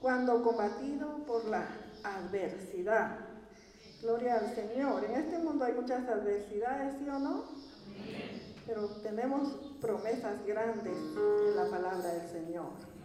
cuando combatido por la adversidad. Gloria al Señor. En este mundo hay muchas adversidades, ¿sí o no? Pero tenemos promesas grandes en la palabra del Señor.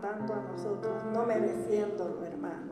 Tanto a nosotros, no mereciéndolo, hermanos.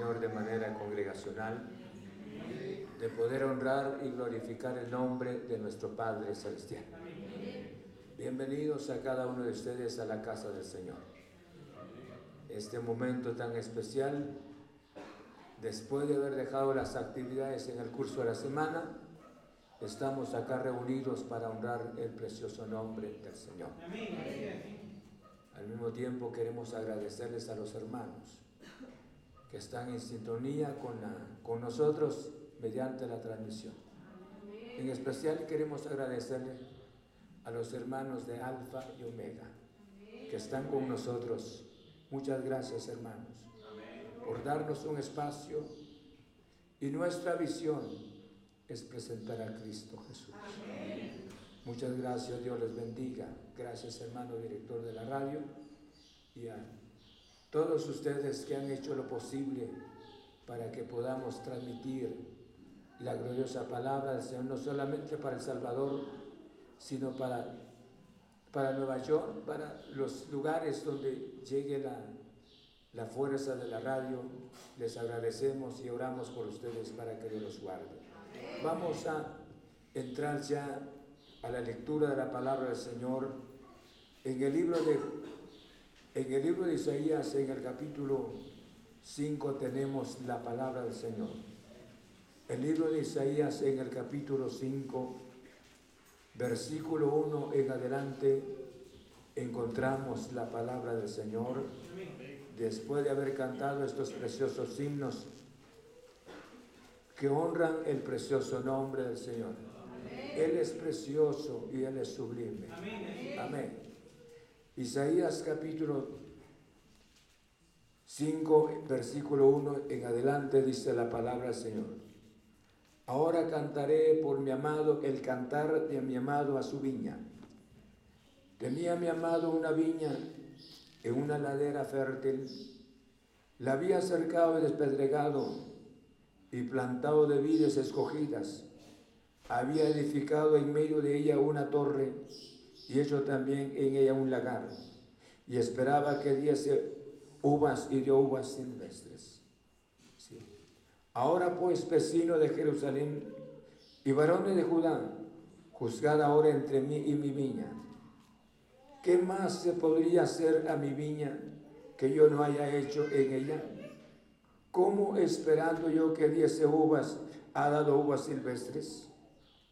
Señor de manera congregacional, de poder honrar y glorificar el nombre de nuestro Padre Celestial. Bienvenidos a cada uno de ustedes a la casa del Señor. Este momento tan especial, después de haber dejado las actividades en el curso de la semana, estamos acá reunidos para honrar el precioso nombre del Señor. Al mismo tiempo queremos agradecerles a los hermanos que están en sintonía con, con nosotros mediante la transmisión. En especial queremos agradecerle a los hermanos de Alfa y Omega que están con nosotros. Muchas gracias hermanos por darnos un espacio y nuestra visión es presentar a Cristo Jesús. Muchas gracias, Dios les bendiga. Gracias hermano director de la radio y a todos ustedes que han hecho lo posible para que podamos transmitir la gloriosa palabra del Señor, no solamente para El Salvador, sino para, para Nueva York, para los lugares donde llegue la, la fuerza de la radio. Les agradecemos y oramos por ustedes para que Dios los guarde. Vamos a entrar ya a la lectura de la palabra del Señor en el libro de, en el libro de Isaías, en el capítulo 5, tenemos la palabra del Señor. El libro de Isaías, en el capítulo 5, versículo 1 en adelante, encontramos la palabra del Señor. Después de haber cantado estos preciosos himnos que honran el precioso nombre del Señor. Él es precioso y Él es sublime. Amén. Isaías capítulo 5, versículo 1 en adelante dice la palabra Señor. Ahora cantaré por mi amado el cantar de mi amado a su viña. Tenía mi amado una viña en una ladera fértil. La había cercado y despedregado y plantado de vides escogidas. Había edificado en medio de ella una torre y hecho también en ella un lagar. Y esperaba que diese uvas y dio uvas silvestres. Ahora pues, vecino de Jerusalén y varones de Judá, juzgad ahora entre mí y mi viña. ¿Qué más se podría hacer a mi viña que yo no haya hecho en ella? ¿Cómo esperando yo que diese uvas, ha dado uvas silvestres?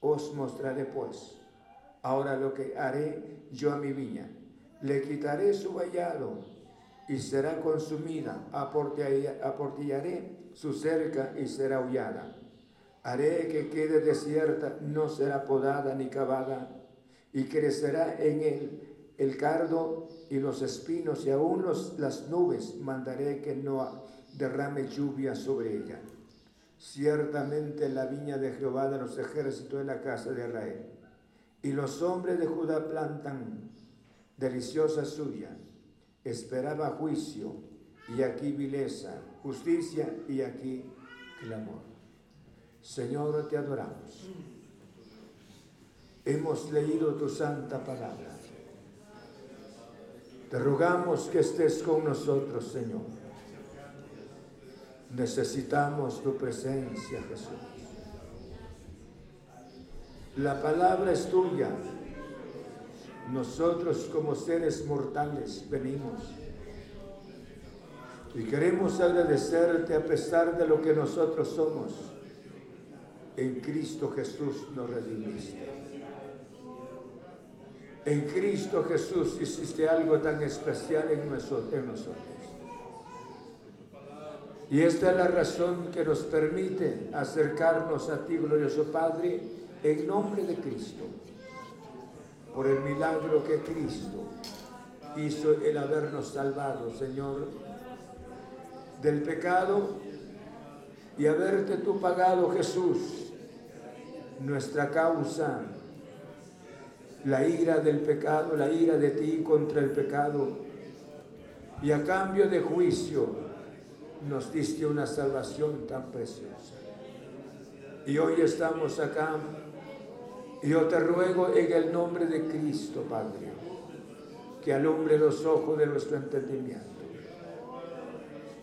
Os mostraré pues ahora lo que haré yo a mi viña. Le quitaré su vallado y será consumida, aportillaré su cerca y será hollada. Haré que quede desierta, no será podada ni cavada, y crecerá en él el cardo y los espinos, y aún las nubes mandaré que no derrame lluvia sobre ella. Ciertamente la viña de Jehová de los ejércitos de la casa de Israel. Y los hombres de Judá plantan deliciosa suya. Esperaba juicio y aquí vileza, justicia y aquí clamor. Señor, te adoramos. Hemos leído tu santa palabra. Te rogamos que estés con nosotros, Señor Necesitamos tu presencia, Jesús. La palabra es tuya. Nosotros como seres mortales venimos. Y queremos agradecerte a pesar de lo que nosotros somos. En Cristo Jesús nos redimiste. En Cristo Jesús hiciste algo tan especial en nosotros. Y esta es la razón que nos permite acercarnos a ti, glorioso Padre, en nombre de Cristo, por el milagro que Cristo hizo el habernos salvado, Señor, del pecado y haberte tú pagado, Jesús, nuestra causa, la ira del pecado, la ira de ti contra el pecado, y a cambio de juicio, nos diste una salvación tan preciosa. Y hoy estamos acá. Yo te ruego en el nombre de Cristo, Padre, que alumbre los ojos de nuestro entendimiento,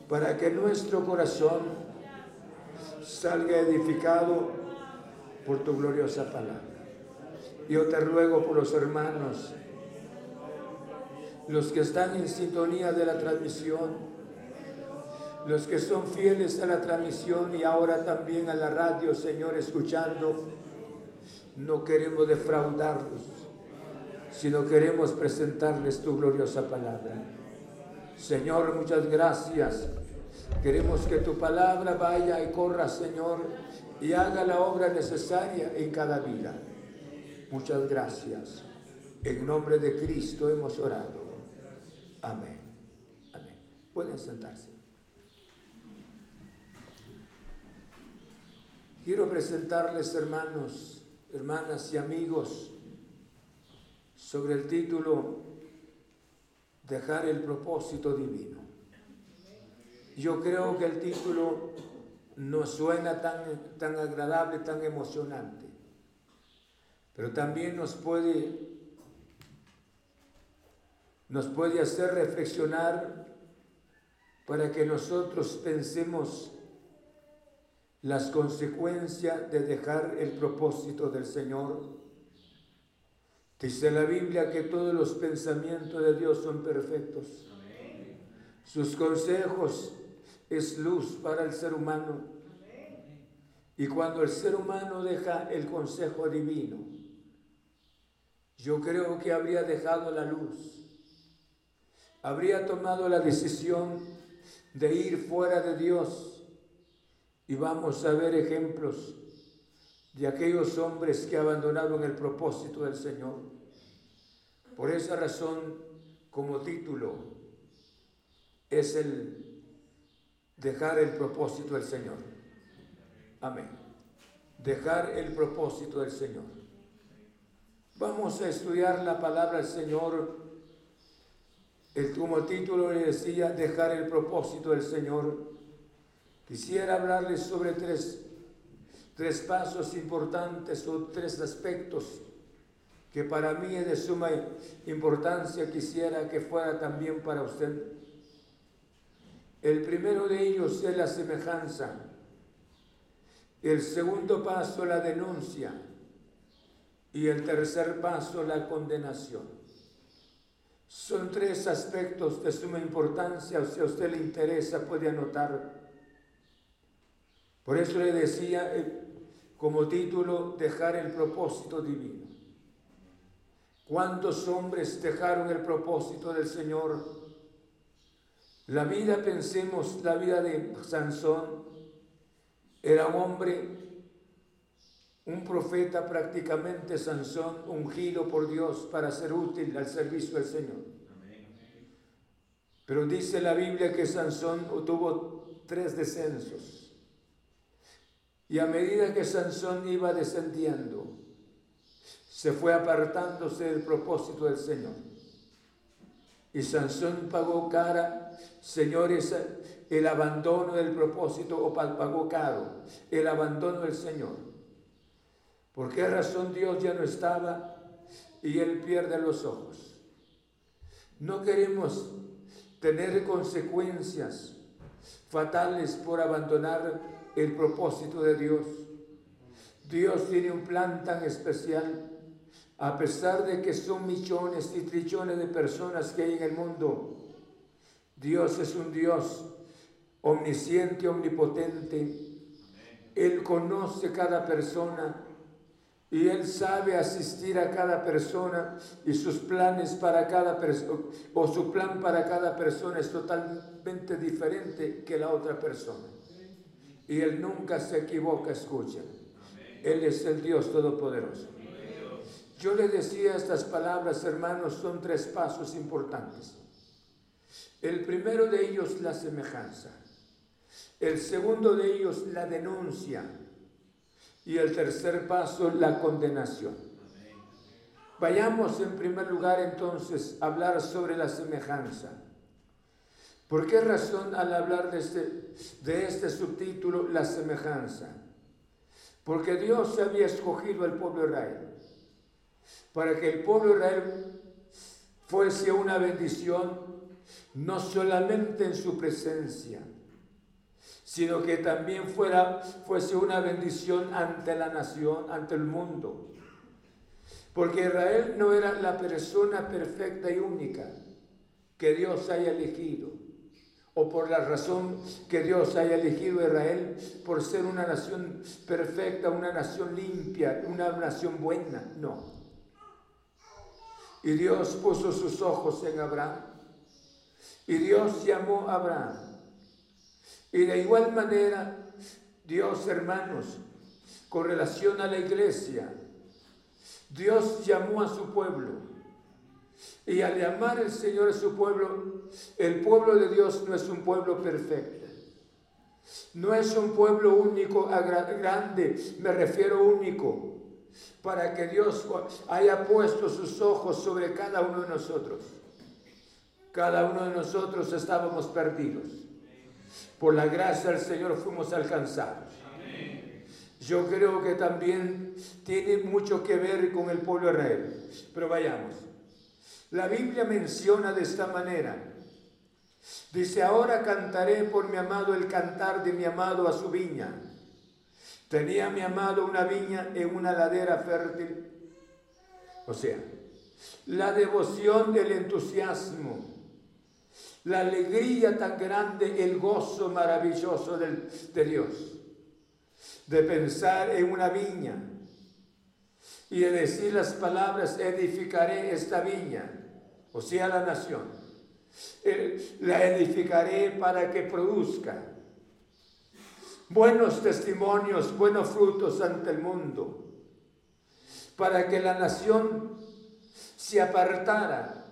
para que nuestro corazón salga edificado por tu gloriosa palabra. Yo te ruego por los hermanos, los que están en sintonía de la transmisión, los que son fieles a la transmisión y ahora también a la radio, Señor, escuchando, no queremos defraudarlos, sino queremos presentarles tu gloriosa palabra. Señor, muchas gracias. Queremos que tu palabra vaya y corra, Señor, y haga la obra necesaria en cada vida. Muchas gracias. En nombre de Cristo hemos orado. Amén. Amén. Pueden sentarse. Quiero presentarles, hermanos, hermanas y amigos, sobre el título Dejar el propósito divino. Yo creo que el título no suena tan, tan agradable, tan emocionante, pero también nos puede, nos puede hacer reflexionar para que nosotros pensemos las consecuencias de dejar el propósito del Señor. Dice la Biblia que todos los pensamientos de Dios son perfectos. Sus consejos es luz para el ser humano. Y cuando el ser humano deja el consejo divino, yo creo que habría dejado la luz, habría tomado la decisión de ir fuera de Dios. Y vamos a ver ejemplos de aquellos hombres que abandonaron el propósito del Señor. Por esa razón, como título, es el dejar el propósito del Señor. Amén. Dejar el propósito del Señor. Vamos a estudiar la palabra del Señor el, como título le decía, dejar el propósito del Señor. Quisiera hablarles sobre tres, tres pasos importantes o tres aspectos que para mí es de suma importancia, quisiera que fuera también para usted. El primero de ellos es la semejanza. El segundo paso, la denuncia. Y el tercer paso, la condenación. Son tres aspectos de suma importancia, si a usted le interesa puede anotar. Por eso le decía eh, como título, dejar el propósito divino. ¿Cuántos hombres dejaron el propósito del Señor? La vida, pensemos, la vida de Sansón, era un hombre, un profeta prácticamente, Sansón, ungido por Dios para ser útil al servicio del Señor. Pero dice la Biblia que Sansón tuvo tres descensos. Y a medida que Sansón iba descendiendo, se fue apartándose del propósito del Señor. Y Sansón pagó cara, señores, el abandono del propósito, o pagó caro, el abandono del Señor. ¿Por qué razón Dios ya no estaba y él pierde los ojos? No queremos tener consecuencias fatales por abandonar el propósito de Dios. Dios tiene un plan tan especial, a pesar de que son millones y trillones de personas que hay en el mundo. Dios es un Dios omnisciente, omnipotente. Él conoce cada persona y Él sabe asistir a cada persona y sus planes para cada persona, o su plan para cada persona es totalmente diferente que la otra persona. Y Él nunca se equivoca, escucha. Él es el Dios Todopoderoso. Yo le decía estas palabras, hermanos, son tres pasos importantes. El primero de ellos, la semejanza. El segundo de ellos, la denuncia y el tercer paso, la condenación. Vayamos en primer lugar entonces a hablar sobre la semejanza. ¿Por qué razón al hablar de este, este subtítulo, la semejanza? Porque Dios había escogido al pueblo Israel para que el pueblo Israel fuese una bendición no solamente en su presencia, sino que también fuera, fuese una bendición ante la nación, ante el mundo. Porque Israel no era la persona perfecta y única que Dios haya elegido, o por la razón que Dios haya elegido a Israel por ser una nación perfecta, una nación limpia, una nación buena, no. Y Dios puso sus ojos en Abraham, y Dios llamó a Abraham y de igual manera, Dios, hermanos, con relación a la iglesia, Dios llamó a su pueblo. Y al llamar el Señor a su pueblo, el pueblo de Dios no es un pueblo perfecto. No es un pueblo único, grande, me refiero único, para que Dios haya puesto sus ojos sobre cada uno de nosotros. Cada uno de nosotros estábamos perdidos. por la gracia del Señor fuimos alcanzados. Yo creo que también tiene mucho que ver con el pueblo de Israel. Pero vayamos. La Biblia menciona de esta manera. Dice, ahora cantaré por mi amado el cantar de mi amado a su viña. Tenía mi amado una viña en una ladera fértil. O sea, la devoción del entusiasmo, la alegría tan grande, el gozo maravilloso de Dios de pensar en una viña y de decir las palabras, edificaré esta viña, o sea, la nación. Eh, la edificaré para que produzca buenos testimonios, buenos frutos ante el mundo, para que la nación se apartara,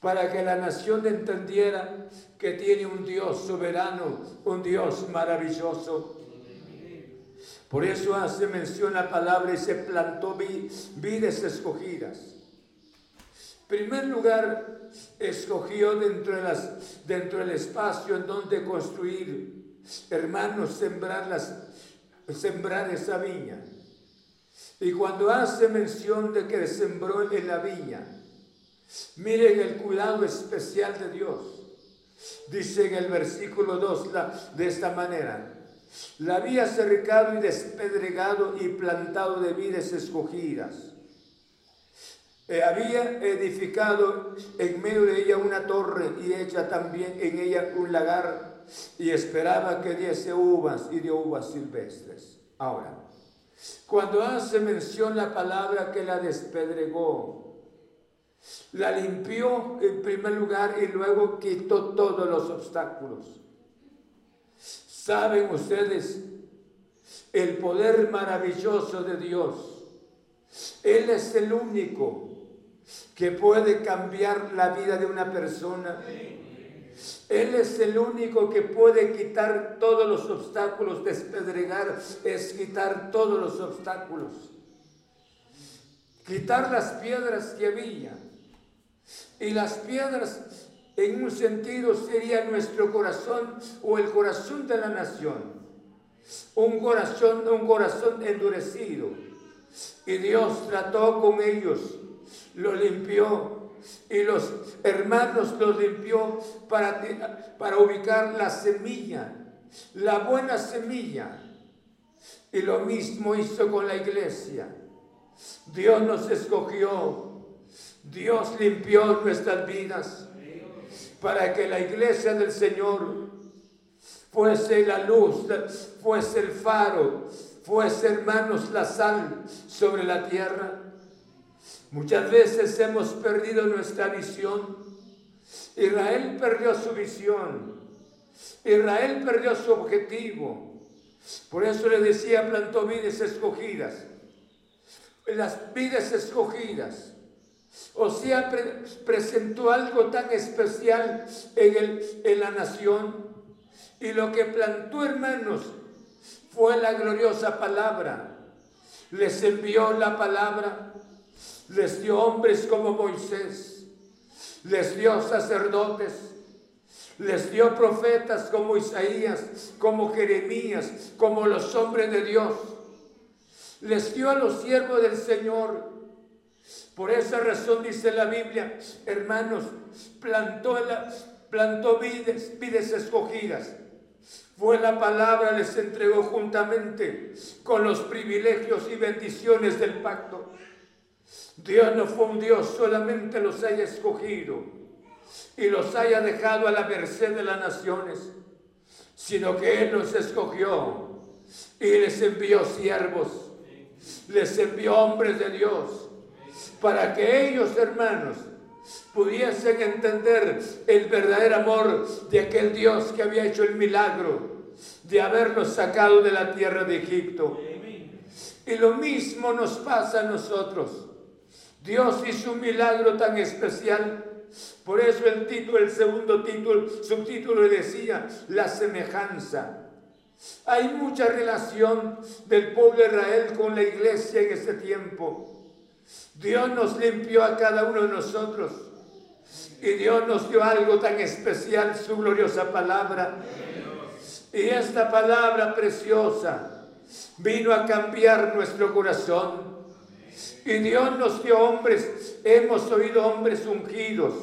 para que la nación entendiera que tiene un Dios soberano, un Dios maravilloso por eso hace mención la palabra y se plantó vides escogidas. primer lugar, escogió dentro, de las, dentro del espacio en donde construir, hermanos, sembrar, las, sembrar esa viña. Y cuando hace mención de que sembró en la viña, miren el cuidado especial de Dios. Dice en el versículo 2 de esta manera, la había cercado y despedregado y plantado de vides escogidas. Eh, había edificado en medio de ella una torre y hecha también en ella un lagar y esperaba que diese uvas y dio uvas silvestres. Ahora, cuando hace mención la palabra que la despedregó, la limpió en primer lugar y luego quitó todos los obstáculos. ¿Saben ustedes el poder maravilloso de Dios? Él es el único que puede cambiar la vida de una persona. Él es el único que puede quitar todos los obstáculos, despedregar es quitar todos los obstáculos. Quitar las piedras que había. Y las piedras en un sentido sería nuestro corazón o el corazón de la nación. Un corazón, un corazón endurecido. Y Dios trató con ellos, lo limpió y los hermanos los limpió para, para ubicar la semilla, la buena semilla. Y lo mismo hizo con la iglesia. Dios nos escogió, Dios limpió nuestras vidas para que la iglesia del Señor fuese la luz, fuese el faro, fuese hermanos la sal sobre la tierra. Muchas veces hemos perdido nuestra visión. Israel perdió su visión. Israel perdió su objetivo. Por eso le decía, plantó vides escogidas. Las vides escogidas o sea, presentó algo tan especial en, el, en la nación. Y lo que plantó, hermanos, fue la gloriosa palabra. Les envió la palabra, les dio hombres como Moisés, les dio sacerdotes, les dio profetas como Isaías, como Jeremías, como los hombres de Dios. Les dio a los siervos del Señor por esa razón dice la Biblia, hermanos, plantó, la, plantó vides, vides escogidas. Fue la palabra, les entregó juntamente con los privilegios y bendiciones del pacto. Dios no fue un Dios, solamente los haya escogido y los haya dejado a la merced de las naciones, sino que Él los escogió y les envió siervos, les envió hombres de Dios para que ellos, hermanos, pudiesen entender el verdadero amor de aquel Dios que había hecho el milagro de haberlos sacado de la tierra de Egipto. Y lo mismo nos pasa a nosotros. Dios hizo un milagro tan especial. Por eso el título, el segundo título, subtítulo decía, la semejanza. Hay mucha relación del pueblo de Israel con la iglesia en ese tiempo. Dios nos limpió a cada uno de nosotros. Y Dios nos dio algo tan especial, su gloriosa palabra. Y esta palabra preciosa vino a cambiar nuestro corazón. Y Dios nos dio hombres, hemos oído hombres ungidos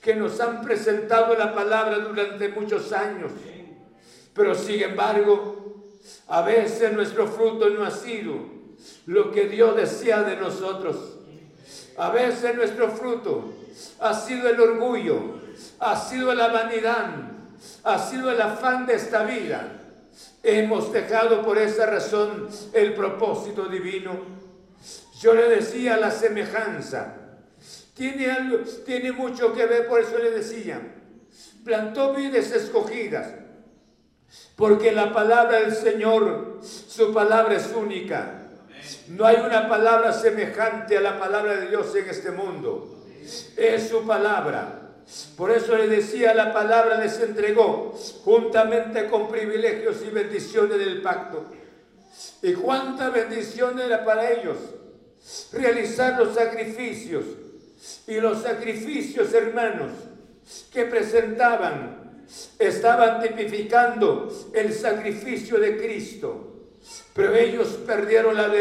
que nos han presentado la palabra durante muchos años. Pero sin embargo, a veces nuestro fruto no ha sido lo que Dios desea de nosotros. A veces nuestro fruto ha sido el orgullo, ha sido la vanidad, ha sido el afán de esta vida. Hemos dejado por esa razón el propósito divino. Yo le decía la semejanza. Tiene, algo, tiene mucho que ver, por eso le decía. Plantó vides escogidas. Porque la palabra del Señor, su palabra es única. No hay una palabra semejante a la palabra de Dios en este mundo. Es su palabra. Por eso le decía, la palabra les entregó juntamente con privilegios y bendiciones del pacto. Y cuánta bendición era para ellos realizar los sacrificios. Y los sacrificios, hermanos, que presentaban, estaban tipificando el sacrificio de Cristo. Pero ellos perdieron la,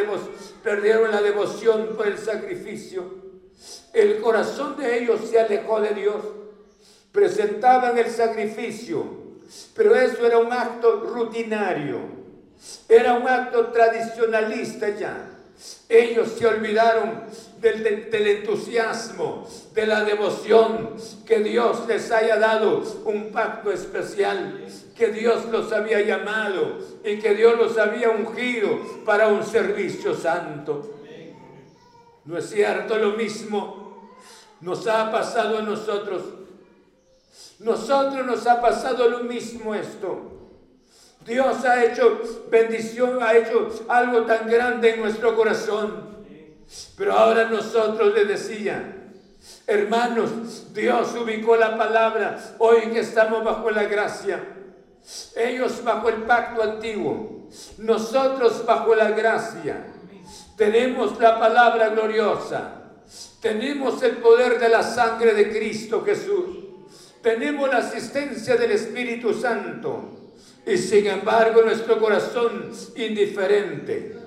perdieron la devoción por el sacrificio. El corazón de ellos se alejó de Dios. Presentaban el sacrificio, pero eso era un acto rutinario. Era un acto tradicionalista ya. Ellos se olvidaron del, del, entusiasmo, de la devoción, que Dios les haya dado un pacto especial, que Dios los había llamado y que Dios los había ungido para un servicio santo. ¿No es cierto lo mismo? Nos ha pasado a nosotros. Nosotros nos ha pasado lo mismo esto. Dios ha hecho bendición, ha hecho algo tan grande en nuestro corazón. Pero ahora nosotros le decía, hermanos, Dios ubicó la palabra hoy que estamos bajo la gracia. Ellos bajo el pacto antiguo, nosotros bajo la gracia. Tenemos la palabra gloriosa. Tenemos el poder de la sangre de Cristo Jesús. Tenemos la asistencia del Espíritu Santo. Y sin embargo nuestro corazón indiferente,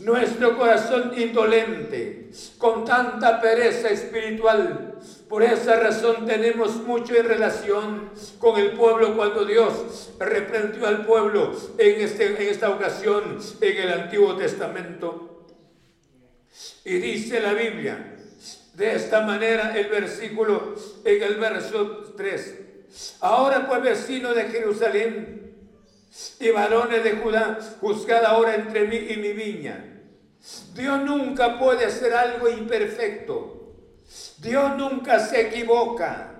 nuestro corazón indolente, con tanta pereza espiritual. Por esa razón tenemos mucho en relación con el pueblo cuando Dios reprendió al pueblo en, este, en esta ocasión en el Antiguo Testamento. Y dice la Biblia, de esta manera el versículo en el verso 3. Ahora pues vecino de Jerusalén y varones de Judá, juzgad ahora entre mí y mi viña. Dios nunca puede hacer algo imperfecto. Dios nunca se equivoca.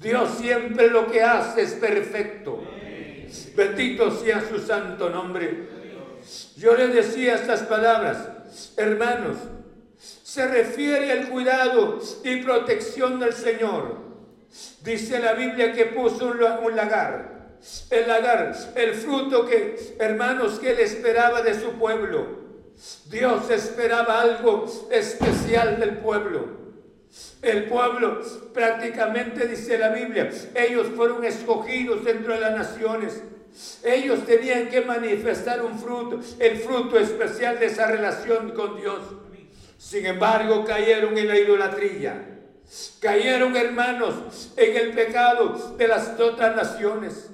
Dios siempre lo que hace es perfecto. Bendito sea su santo nombre. Yo le decía estas palabras, hermanos, se refiere al cuidado y protección del Señor. Dice la Biblia que puso un lagar. El lagar, el fruto que, hermanos, que él esperaba de su pueblo. Dios esperaba algo especial del pueblo. El pueblo, prácticamente dice la Biblia, ellos fueron escogidos dentro de las naciones. Ellos tenían que manifestar un fruto, el fruto especial de esa relación con Dios. Sin embargo, cayeron en la idolatría. Cayeron, hermanos, en el pecado de las otras naciones.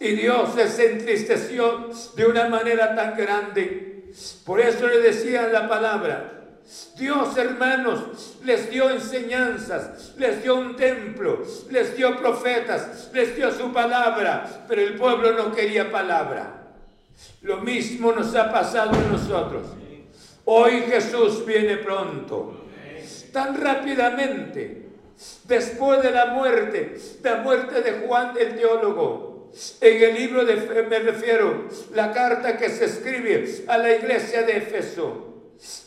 Y Dios se entristeció de una manera tan grande. Por eso le decía la palabra. Dios, hermanos, les dio enseñanzas, les dio un templo, les dio profetas, les dio su palabra, pero el pueblo no quería palabra. Lo mismo nos ha pasado a nosotros. Hoy Jesús viene pronto, tan rápidamente, después de la muerte, la muerte de Juan el teólogo. En el libro de, me refiero, la carta que se escribe a la iglesia de Éfeso.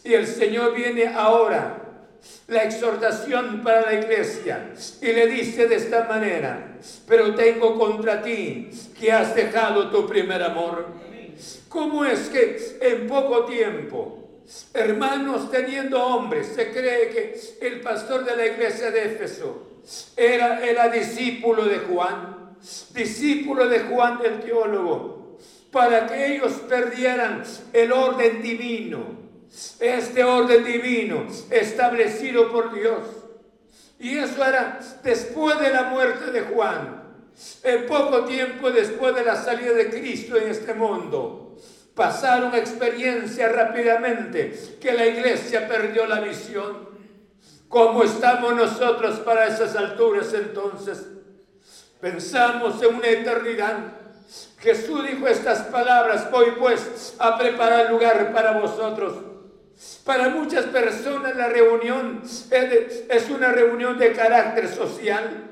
Y el Señor viene ahora, la exhortación para la iglesia, y le dice de esta manera, pero tengo contra ti que has dejado tu primer amor. ¿Cómo es que en poco tiempo hermanos teniendo hombres. Se cree que el pastor de la iglesia de Éfeso era, era discípulo de Juan. discípulo de Juan el teólogo, para que ellos perdieran el orden divino, este orden divino establecido por Dios. Y eso era después de la muerte de Juan, en poco tiempo después de la salida de Cristo en este mundo. Pasaron experiencias rápidamente que la iglesia perdió la visión. ¿Cómo estamos nosotros para esas alturas entonces? Pensamos en una eternidad. Jesús dijo estas palabras, voy pues a preparar lugar para vosotros. Para muchas personas la reunión es una reunión de carácter social.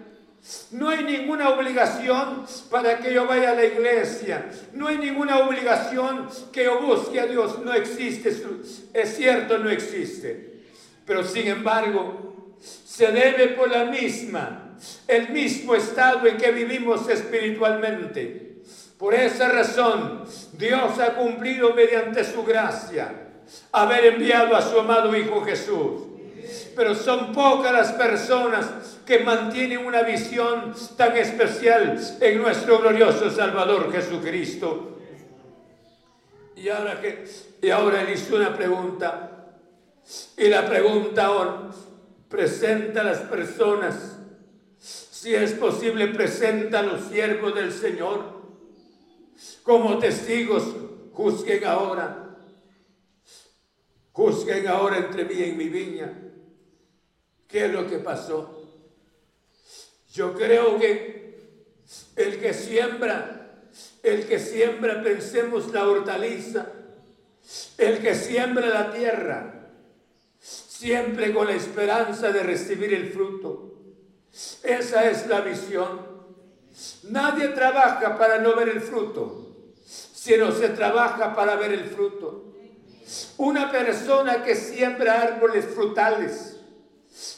No hay ninguna obligación para que yo vaya a la iglesia. No hay ninguna obligación que yo busque a Dios. No existe. Es cierto, no existe. Pero sin embargo, se debe por la misma, el mismo estado en que vivimos espiritualmente. Por esa razón, Dios ha cumplido mediante su gracia haber enviado a su amado Hijo Jesús. Pero son pocas las personas que mantienen una visión tan especial en nuestro glorioso Salvador Jesucristo. Y ahora, que, y ahora él una pregunta. Y la pregunta ahora presenta a las personas. Si es posible, presenta a los siervos del Señor como testigos. Juzguen ahora Juzguen ahora entre mí y mi viña. ¿Qué es lo que pasó? Yo creo que el que siembra, el que siembra, pensemos la hortaliza, el que siembra la tierra, siempre con la esperanza de recibir el fruto. Esa es la visión. Nadie trabaja para no ver el fruto, sino se trabaja para ver el fruto. Una persona que siembra árboles frutales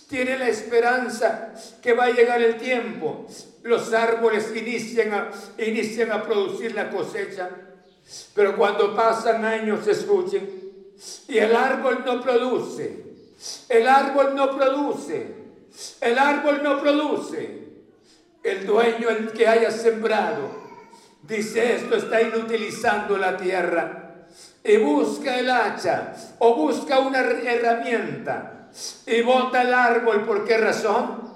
tiene la esperanza que va a llegar el tiempo. Los árboles inician a, a producir la cosecha, pero cuando pasan años, escuchen, y el árbol no produce, el árbol no produce, el árbol no produce. El dueño, el que haya sembrado, dice esto está inutilizando la tierra y busca el hacha o busca una herramienta y bota el árbol. ¿Por qué razón?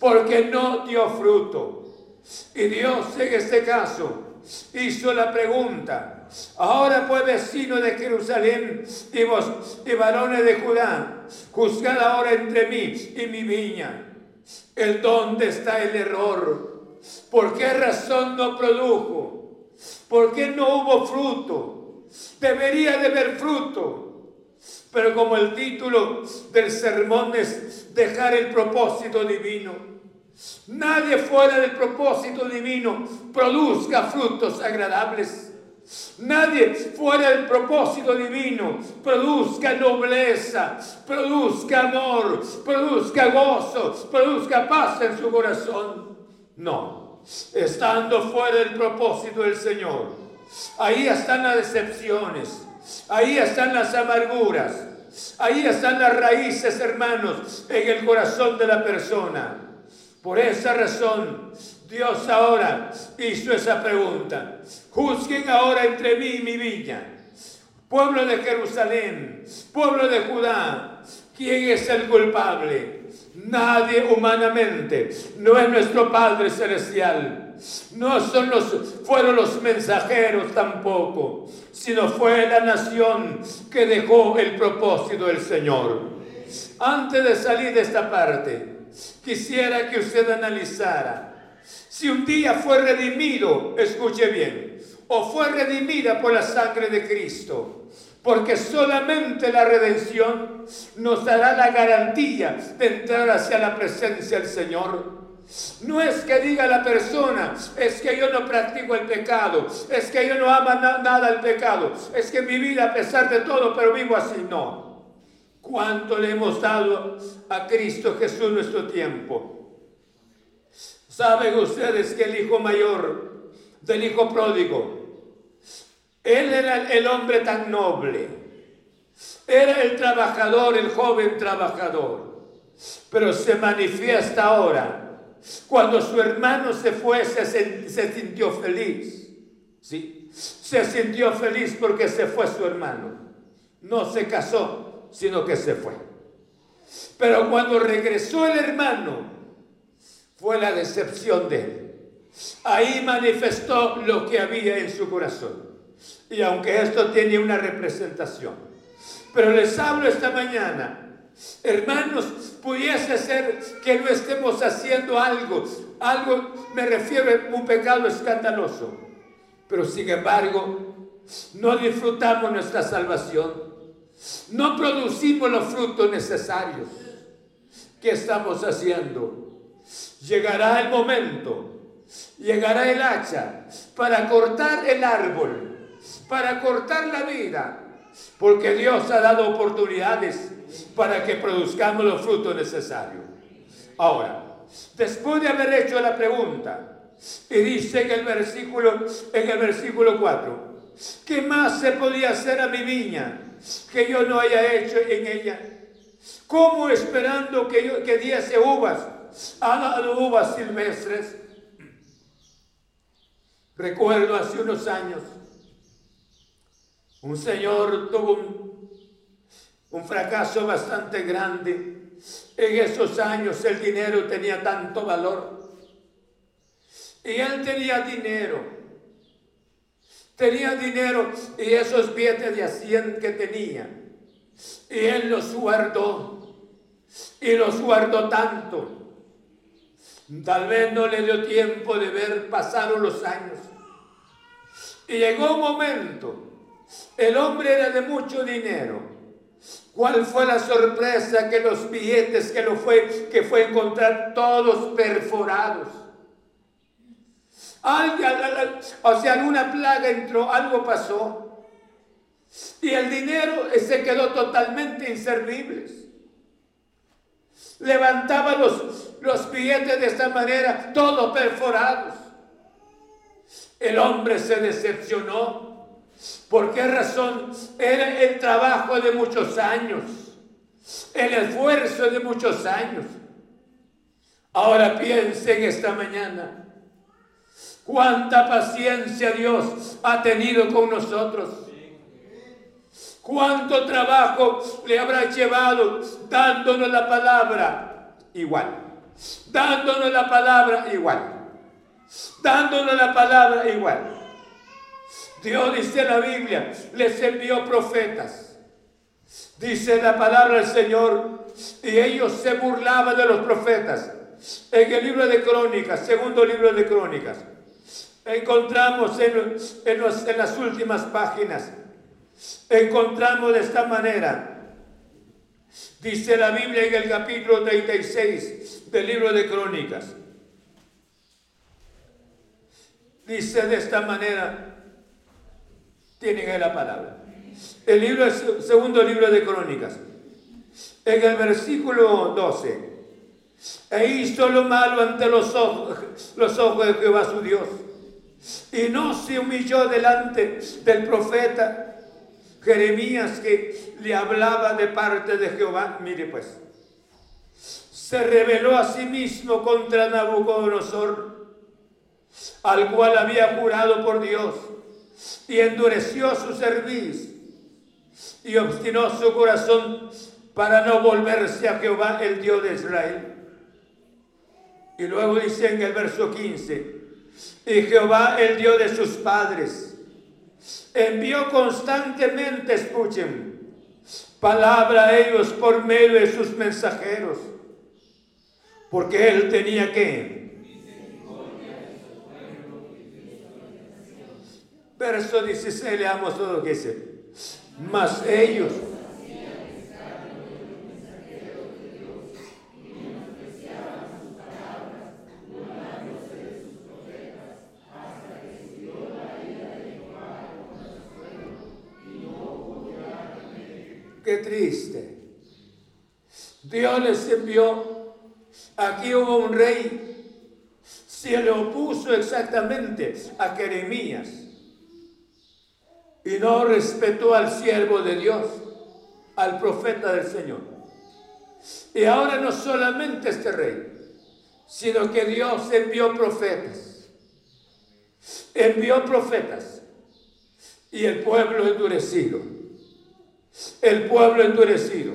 Porque no dio fruto. Y Dios en este caso hizo la pregunta. Ahora pues vecino de Jerusalén y vos y varones de Judá, juzgad ahora entre mí y mi viña. ¿El dónde está el error? ¿Por qué razón no produjo? ¿Por qué no hubo fruto? Debería de haber fruto. Pero como el título del sermón es dejar el propósito divino, nadie fuera del propósito divino produzca frutos agradables. Nadie fuera del propósito divino produzca nobleza, produzca amor, produzca gozo, produzca paz en su corazón. No estando fuera del propósito del Señor. Ahí están las decepciones, ahí están las amarguras, ahí están las raíces, hermanos, en el corazón de la persona. Por esa razón, Dios ahora hizo esa pregunta. Juzguen ahora entre mí y mi viña. Pueblo de Jerusalén, pueblo de Judá, ¿quién es el culpable? Nadie humanamente, no es nuestro Padre Celestial, no son los, fueron los mensajeros tampoco, sino fue la nación que dejó el propósito del Señor. Antes de salir de esta parte, quisiera que usted analizara si un día fue redimido, escuche bien, o fue redimida por la sangre de Cristo porque solamente la redención nos dará la garantía de entrar hacia la presencia del Señor. No es que diga la persona, es que yo no practico el pecado, es que yo no amo nada el pecado, es que mi vida a pesar de todo, pero vivo así. No. ¿Cuánto le hemos dado a Cristo Jesús nuestro tiempo? ¿Saben ustedes que el hijo mayor del hijo pródigo él era el hombre tan noble. Era el trabajador, el joven trabajador. Pero se manifiesta ahora cuando su hermano se fue, se, se sintió feliz. ¿Sí? Se sintió feliz porque se fue su hermano. No se casó, sino que se fue. Pero cuando regresó el hermano, fue la decepción de él. Ahí manifestó lo que había en su corazón. Y aunque esto tiene una representación, pero les hablo esta mañana, hermanos, pudiese ser que no estemos haciendo algo, algo me refiero a un pecado escandaloso, pero sin embargo, no disfrutamos nuestra salvación, no producimos los frutos necesarios. ¿Qué estamos haciendo? Llegará el momento, llegará el hacha para cortar el árbol, para cortar la vida, porque Dios ha dado oportunidades para que produzcamos los frutos necesarios. Ahora, después de haber hecho la pregunta, y dice en el versículo, en el versículo 4, ¿qué más se podía hacer a mi viña que yo no haya hecho en ella? ¿Cómo esperando que, yo, que diese uvas, ha dado uvas silvestres? Recuerdo hace unos años, un señor tuvo un, fracaso bastante grande. En esos años el dinero tenía tanto valor y él tenía dinero. Tenía dinero y esos billetes de a 100 que tenía. Y él los guardó. Y los guardó tanto. Tal vez no le dio tiempo de ver, pasaron los años. Y llegó un momento, el hombre era de mucho dinero. ¿Cuál fue la sorpresa que los billetes que lo fue, que fue encontrar todos perforados? o sea, alguna plaga entró, algo pasó. Y el dinero se quedó totalmente inservible. Levantaba los, los billetes de esta manera, todos perforados. El hombre se decepcionó. ¿Por qué razón? Era el trabajo de muchos años, el esfuerzo de muchos años. Ahora piensen esta mañana Cuánta paciencia Dios ha tenido con nosotros. Cuánto trabajo le habrá llevado dándonos la palabra igual. Dándonos la palabra igual. Dándonos la palabra igual. Dios dice en la Biblia, les envió profetas. Dice la palabra del Señor y ellos se burlaban de los profetas. En el libro de Crónicas, segundo libro de Crónicas, encontramos en, en, las últimas páginas, encontramos de esta manera, dice la Biblia en el capítulo 36 del libro de Crónicas, dice de esta manera, tienen la palabra. El libro, segundo libro de Crónicas, en el versículo 12, e hizo lo malo ante los ojos, los ojos de Jehová su Dios y no se humilló delante del profeta Jeremías que le hablaba de parte de Jehová. Mire pues, se rebeló a sí mismo contra Nabucodonosor, al cual había jurado por Dios, y endureció su cerviz y obstinó su corazón para no volverse a Jehová, el Dios de Israel. Y luego dice en el verso 15, y Jehová, el Dios de sus padres, envió constantemente, escuchen, palabra a ellos por medio de sus mensajeros, porque él tenía que... Verso 16, leamos todo lo que dice. Mas ellos Qué triste. Dios les envió. Aquí hubo un rey. Se le opuso exactamente a Jeremías. Y no respetó al siervo de Dios, al profeta del Señor. Y ahora no solamente este rey, sino que Dios envió profetas. Envió profetas y el pueblo endurecido. El pueblo endurecido.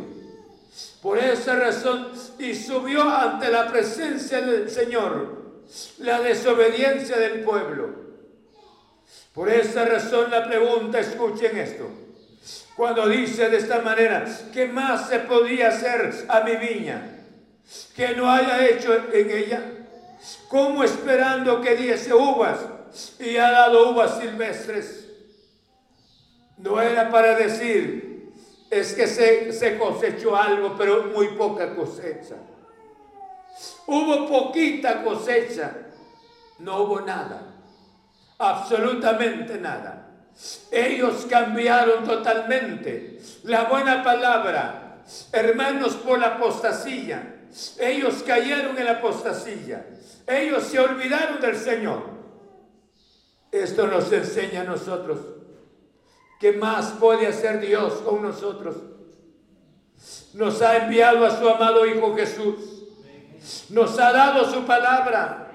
Por esa razón, y subió ante la presencia del Señor la desobediencia del pueblo. Por esa razón la pregunta, escuchen esto. Cuando dice de esta manera, ¿qué más se podía hacer a mi viña que no haya hecho en ella? ¿Cómo esperando que diese uvas y ha dado uvas silvestres? No era para decir, es que se, se cosechó algo, pero muy poca cosecha. Hubo poquita cosecha, no hubo nada, absolutamente nada. Ellos cambiaron totalmente la buena palabra, hermanos, por la apostasía. Ellos cayeron en la apostasía. Ellos se olvidaron del Señor. Esto nos enseña a nosotros. ¿Qué más puede hacer Dios con nosotros? Nos ha enviado a su amado Hijo Jesús. Nos ha dado su palabra.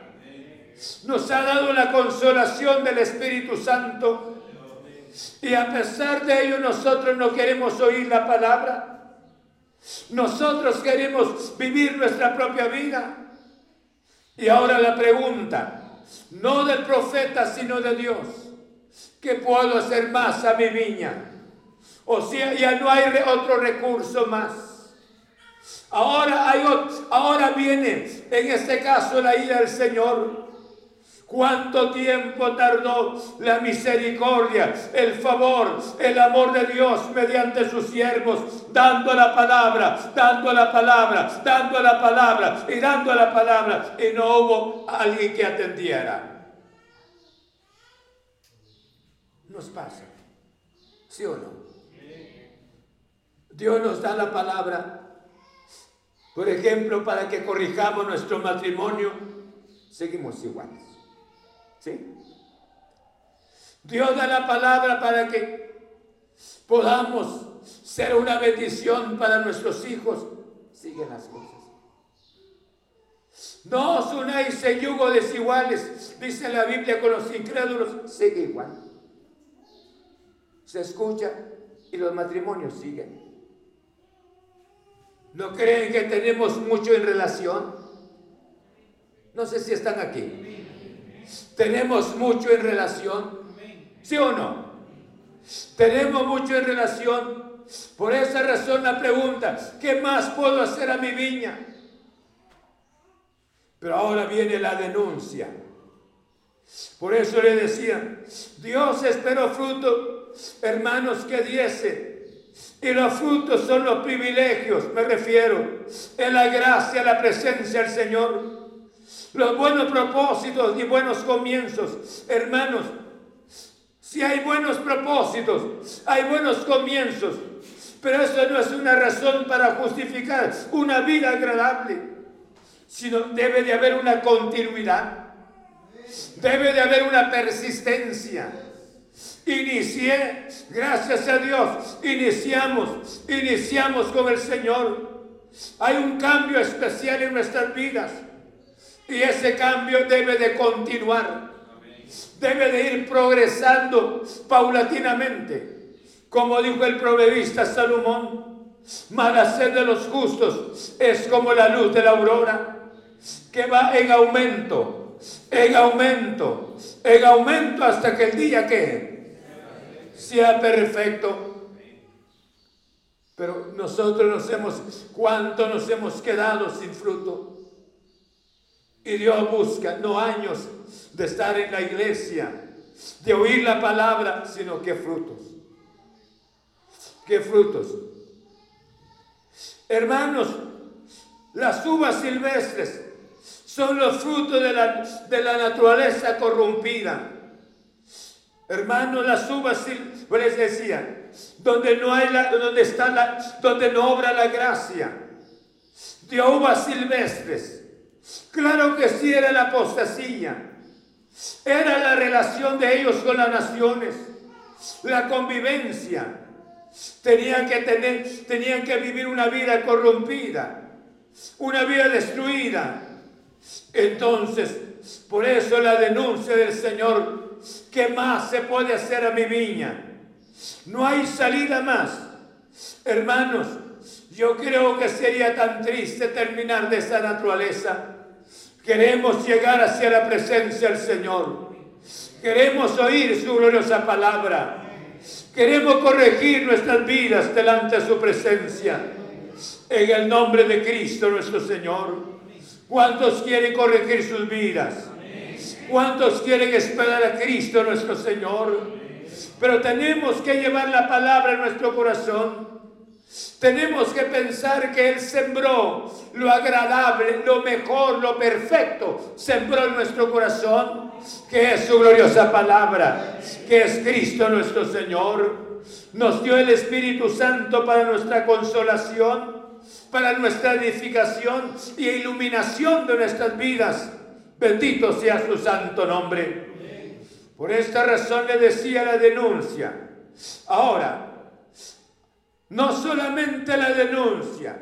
Nos ha dado la consolación del Espíritu Santo y a pesar de ello nosotros no queremos oír la palabra. Nosotros queremos vivir nuestra propia vida. Y ahora la pregunta, no del profeta, sino de Dios. ¿Qué puedo hacer más a mi viña? O sea, ya no hay otro recurso más. Ahora, hay, ahora viene en este caso la ira del Señor ¿Cuánto tiempo tardó la misericordia, el favor, el amor de Dios mediante sus siervos, dando la palabra, dando la palabra, dando la palabra y dando la palabra y no hubo alguien que atendiera? Nos pasa, ¿sí o no? Dios nos da la palabra, por ejemplo, para que corrijamos nuestro matrimonio, seguimos iguales. Dios da la palabra para que podamos ser una bendición para nuestros hijos. Siguen las cosas. No os unáis en yugo desiguales, dice la Biblia con los incrédulos, sigue igual. Se escucha y los matrimonios siguen. ¿No creen que tenemos mucho en relación? No sé si están aquí. Tenemos mucho en relación. ¿Sí o no? Tenemos mucho en relación. Por esa razón la pregunta, ¿qué más puedo hacer a mi viña? Pero ahora viene la denuncia. Por eso le decía, Dios esperó fruto, hermanos, que diese. Y los frutos son los privilegios, me refiero, en la gracia, la presencia del Señor los buenos propósitos y buenos comienzos. Hermanos, si hay buenos propósitos, hay buenos comienzos, pero eso no es una razón para justificar una vida agradable, sino debe de haber una continuidad, debe de haber una persistencia. Inicié, gracias a Dios, iniciamos, iniciamos con el Señor. Hay un cambio especial en nuestras vidas. Y ese cambio debe de continuar. Debe de ir progresando paulatinamente. Como dijo el proverbista Salomón, mala sed de los justos es como la luz de la aurora, que va en aumento, en aumento, en aumento hasta que el día que sea perfecto. Pero nosotros nos hemos, ¿cuánto nos hemos quedado sin fruto? Y Dios busca no años de estar en la iglesia, de oír la palabra, sino que frutos. ¿Qué frutos? Hermanos, las uvas silvestres son los frutos de la, de la naturaleza corrompida. Hermanos, las uvas silvestres decía, donde no hay la, donde está la, donde no obra la gracia de uvas silvestres Claro que sí era la apostasía. Era la relación de ellos con las naciones. La convivencia. Tenían que tener, tenían que vivir una vida corrompida. Una vida destruida. Entonces, por eso la denuncia del Señor, ¿qué más se puede hacer a mi viña? No hay salida más. Hermanos, yo creo que sería tan triste terminar de esa naturaleza. Queremos llegar hacia la presencia del Señor. Queremos oír su gloriosa palabra. Queremos corregir nuestras vidas delante de su presencia. En el nombre de Cristo nuestro Señor. ¿Cuántos quieren corregir sus vidas? ¿Cuántos quieren esperar a Cristo nuestro Señor? Pero tenemos que llevar la palabra en nuestro corazón. Tenemos que pensar que Él sembró lo agradable, lo mejor, lo perfecto. Sembró en nuestro corazón, que es su gloriosa palabra, que es Cristo nuestro Señor. Nos dio el Espíritu Santo para nuestra consolación, para nuestra edificación y iluminación de nuestras vidas. Bendito sea su santo nombre. Por esta razón le decía la denuncia. Ahora, no solamente la denuncia.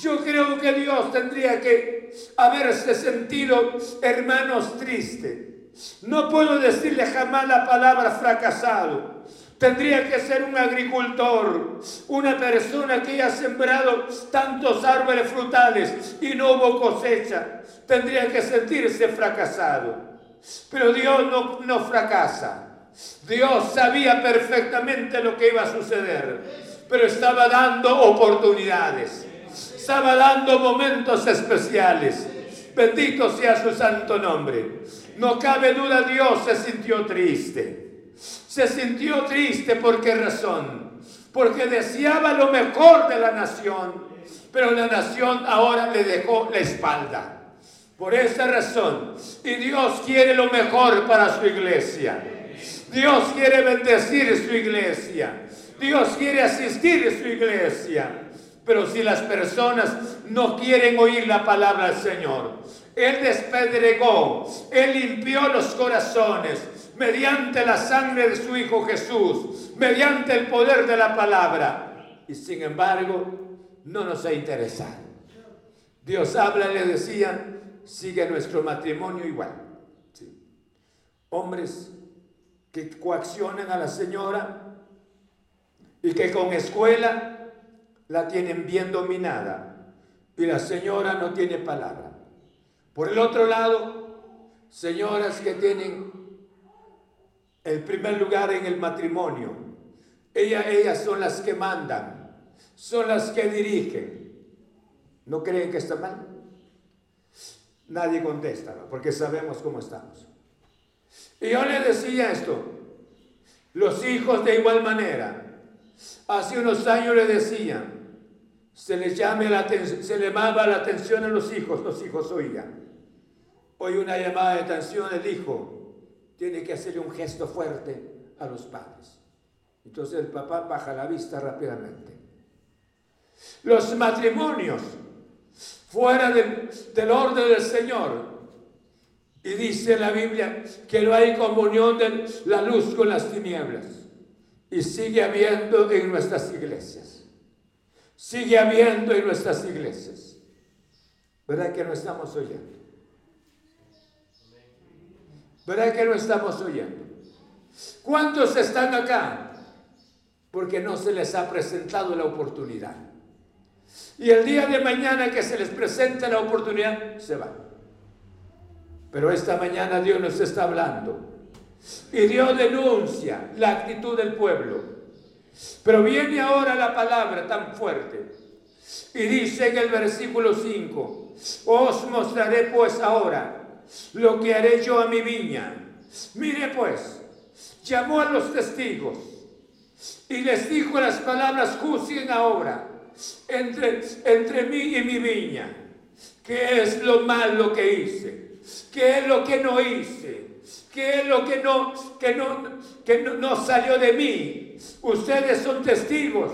Yo creo que Dios tendría que haberse sentido, hermanos, triste. No puedo decirle jamás la palabra fracasado. Tendría que ser un agricultor, una persona que haya sembrado tantos árboles frutales y no hubo cosecha. Tendría que sentirse fracasado. Pero Dios no, no fracasa. Dios sabía perfectamente lo que iba a suceder pero estaba dando oportunidades, estaba dando momentos especiales. Bendito sea su santo nombre. No cabe duda, Dios se sintió triste. Se sintió triste por qué razón? Porque deseaba lo mejor de la nación, pero la nación ahora le dejó la espalda. Por esa razón, y Dios quiere lo mejor para su iglesia. Dios quiere bendecir su iglesia. Dios quiere asistir a su iglesia. Pero si las personas no quieren oír la palabra del Señor, Él despedregó, Él limpió los corazones mediante la sangre de su Hijo Jesús, mediante el poder de la palabra. Y sin embargo, no nos ha interesado. Dios habla, le decía, sigue nuestro matrimonio igual. Hombres que coaccionan a la señora y que con escuela la tienen bien dominada y la señora no tiene palabra. Por el otro lado, señoras que tienen el primer lugar en el matrimonio, ellas, ellas son las que mandan, son las que dirigen. ¿No creen que está mal? Nadie contesta, porque sabemos cómo estamos. Y yo le decía esto, los hijos de igual manera, Hace unos años le decían, se les llame la se le llamaba la atención a los hijos, los hijos oían. Hoy una llamada de atención, el hijo tiene que hacerle un gesto fuerte a los padres. Entonces el papá baja la vista rápidamente. Los matrimonios fuera del, del orden del Señor. Y dice la Biblia que no hay comunión de la luz con las tinieblas. Y sigue habiendo en nuestras iglesias. Sigue habiendo en nuestras iglesias. ¿Verdad que no estamos oyendo? ¿Verdad que no estamos oyendo? ¿Cuántos están acá? Porque no se les ha presentado la oportunidad. Y el día de mañana que se les presente la oportunidad, se van. Pero esta mañana Dios nos está hablando y Dios denuncia la actitud del pueblo. Pero viene ahora la palabra tan fuerte. Y dice en el versículo 5, os mostraré pues ahora lo que haré yo a mi viña. Mire pues, llamó a los testigos y les dijo las palabras, juzguen ahora entre, entre mí y mi viña. ¿Qué es lo malo que hice? ¿Qué es lo que no hice? ¿Qué es lo que no, que no, que no, salió de mí? Ustedes son testigos.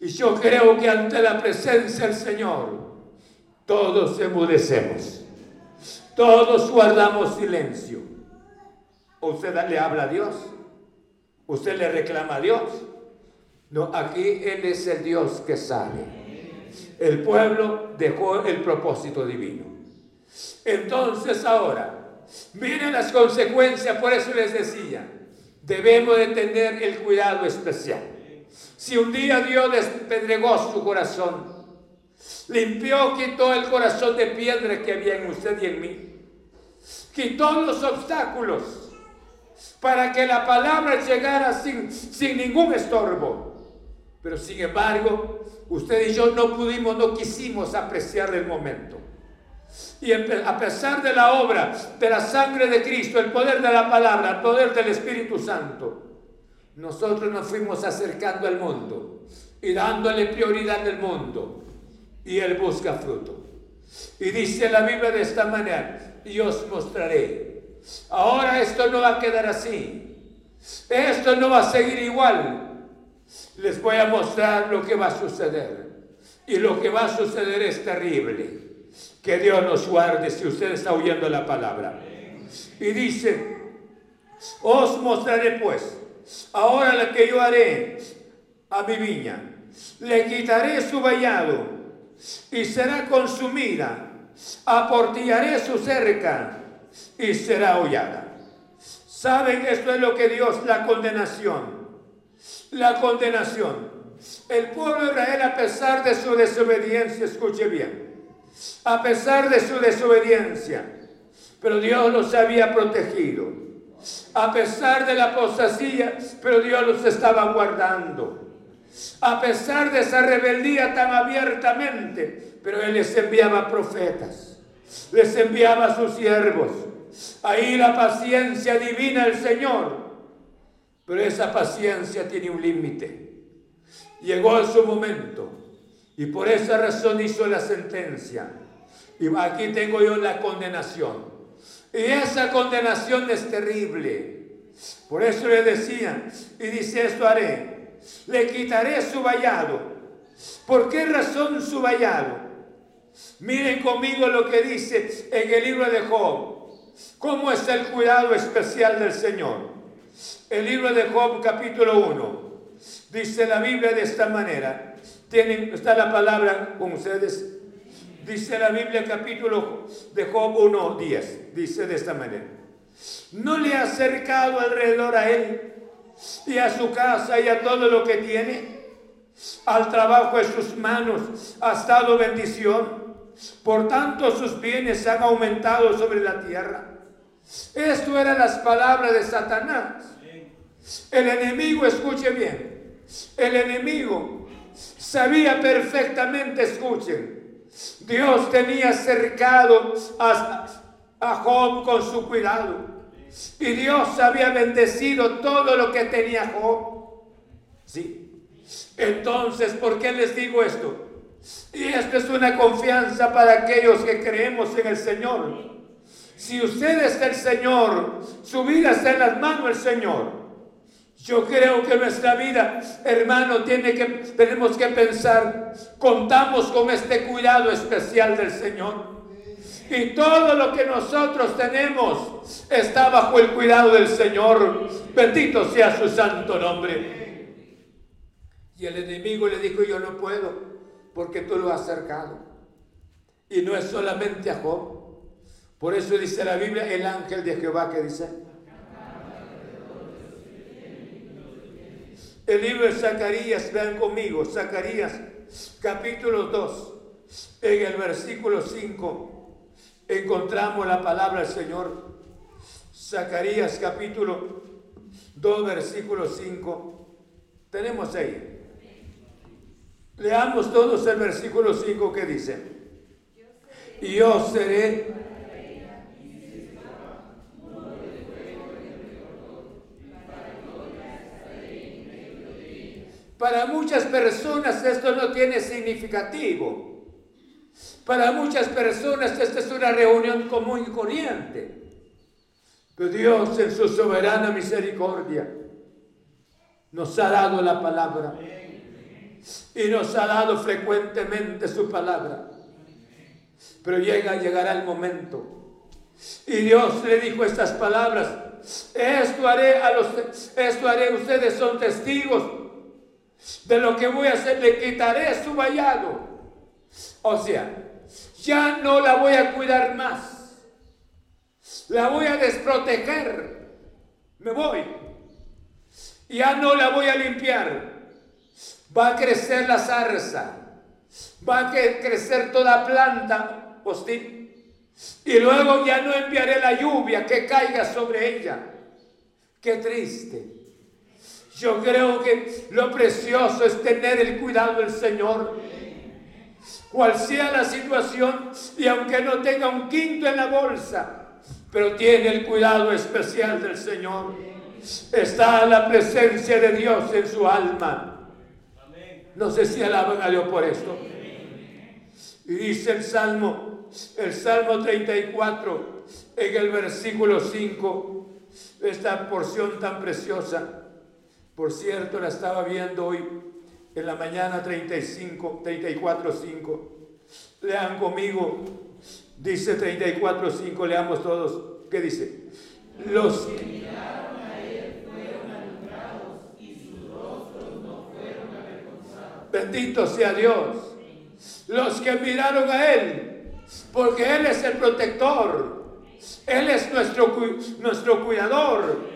Y yo creo que ante la presencia del Señor, todos emudecemos. Todos guardamos silencio. ¿Usted le habla a Dios? ¿Usted le reclama a Dios? No, aquí Él es el Dios que sabe. El pueblo dejó el propósito divino. Entonces ahora, miren las consecuencias, por eso les decía, debemos de tener el cuidado especial. Si un día Dios despedregó su corazón, limpió, quitó el corazón de piedra que había en usted y en mí, quitó los obstáculos para que la palabra llegara sin, sin ningún estorbo. Pero sin embargo, usted y yo no pudimos, no quisimos apreciar el momento. Y a pesar de la obra, de la sangre de Cristo, el poder de la palabra, el poder del Espíritu Santo, nosotros nos fuimos acercando al mundo y dándole prioridad al mundo. Y Él busca fruto. Y dice la Biblia de esta manera, y os mostraré. Ahora esto no va a quedar así. Esto no va a seguir igual les voy a mostrar lo que va a suceder. Y lo que va a suceder es terrible. Que Dios nos guarde si usted está oyendo la palabra. Y dice, os mostraré pues, ahora lo que yo haré a mi viña. Le quitaré su vallado y será consumida. Aportillaré su cerca y será hollada. ¿Saben? Esto es lo que Dios, la condenación la condenación. El pueblo de Israel, a pesar de su desobediencia, escuche bien, a pesar de su desobediencia, pero Dios los había protegido. A pesar de la apostasía, pero Dios los estaba guardando. A pesar de esa rebeldía tan abiertamente, pero Él les enviaba profetas, les enviaba a sus siervos. Ahí la paciencia divina del Señor pero esa paciencia tiene un límite. Llegó su momento y por esa razón hizo la sentencia. Y aquí tengo yo la condenación. Y esa condenación es terrible. Por eso le decía, y dice esto haré, le quitaré su vallado. ¿Por qué razón su vallado? Miren conmigo lo que dice en el libro de Job. ¿Cómo es el cuidado especial del Señor? El libro de Job capítulo 1. Dice la Biblia de esta manera. Tienen, está la palabra con ustedes. Dice la Biblia capítulo de Job 1, 10. Dice de esta manera. No le ha acercado alrededor a él y a su casa y a todo lo que tiene. Al trabajo de sus manos ha estado bendición. Por tanto sus bienes han aumentado sobre la tierra. Esto eran las palabras de Satanás. El enemigo, escuche bien, el enemigo sabía perfectamente, escuchen, Dios tenía cercado a, a Job con su cuidado. Y Dios había bendecido todo lo que tenía Job. Sí. Entonces, ¿por qué les digo esto? Y esto es una confianza para aquellos que creemos en el Señor. Si usted es el Señor, su vida está en las manos del Señor. Yo creo que nuestra vida, hermano, tiene que, tenemos que pensar, contamos con este cuidado especial del Señor. Y todo lo que nosotros tenemos está bajo el cuidado del Señor. Bendito sea su santo nombre. Y el enemigo le dijo, yo no puedo, porque tú lo has acercado. Y no es solamente a Job. Por eso dice la Biblia, el ángel de Jehová que dice. El libro de Zacarías, vean conmigo, Zacarías capítulo 2, en el versículo 5 encontramos la palabra del Señor. Zacarías capítulo 2, versículo 5. Tenemos ahí. Leamos todos el versículo 5 que dice. Yo seré Para muchas personas esto no tiene significativo. Para muchas personas esta es una reunión común y corriente. Pero Dios en su soberana misericordia nos ha dado la palabra. Y nos ha dado frecuentemente su palabra. Pero llega, llegará el momento. Y Dios le dijo estas palabras. Esto haré a los, esto haré, ustedes son testigos de lo que voy a hacer, le quitaré su vallado. O sea, ya no la voy a cuidar más. La voy a desproteger. Me voy. Ya no la voy a limpiar. Va a crecer la zarza. Va a crecer toda planta. Y luego ya no enviaré la lluvia que caiga sobre ella. Qué triste. Yo creo que lo precioso es tener el cuidado del Señor. Cual sea la situación, y aunque no tenga un quinto en la bolsa, pero tiene el cuidado especial del Señor. Está la presencia de Dios en su alma. No sé si alaban a Dios por esto. Y dice el Salmo, el Salmo 34, en el versículo 5, esta porción tan preciosa. Por cierto, la estaba viendo hoy en la mañana 35, 34, 5. Lean conmigo, dice 34, 5, leamos todos. ¿Qué dice? Los que miraron a él fueron alumbrados y sus rostros no fueron avergonzados. Bendito sea Dios. Los que miraron a él, porque él es el protector, él es nuestro, nuestro cuidador.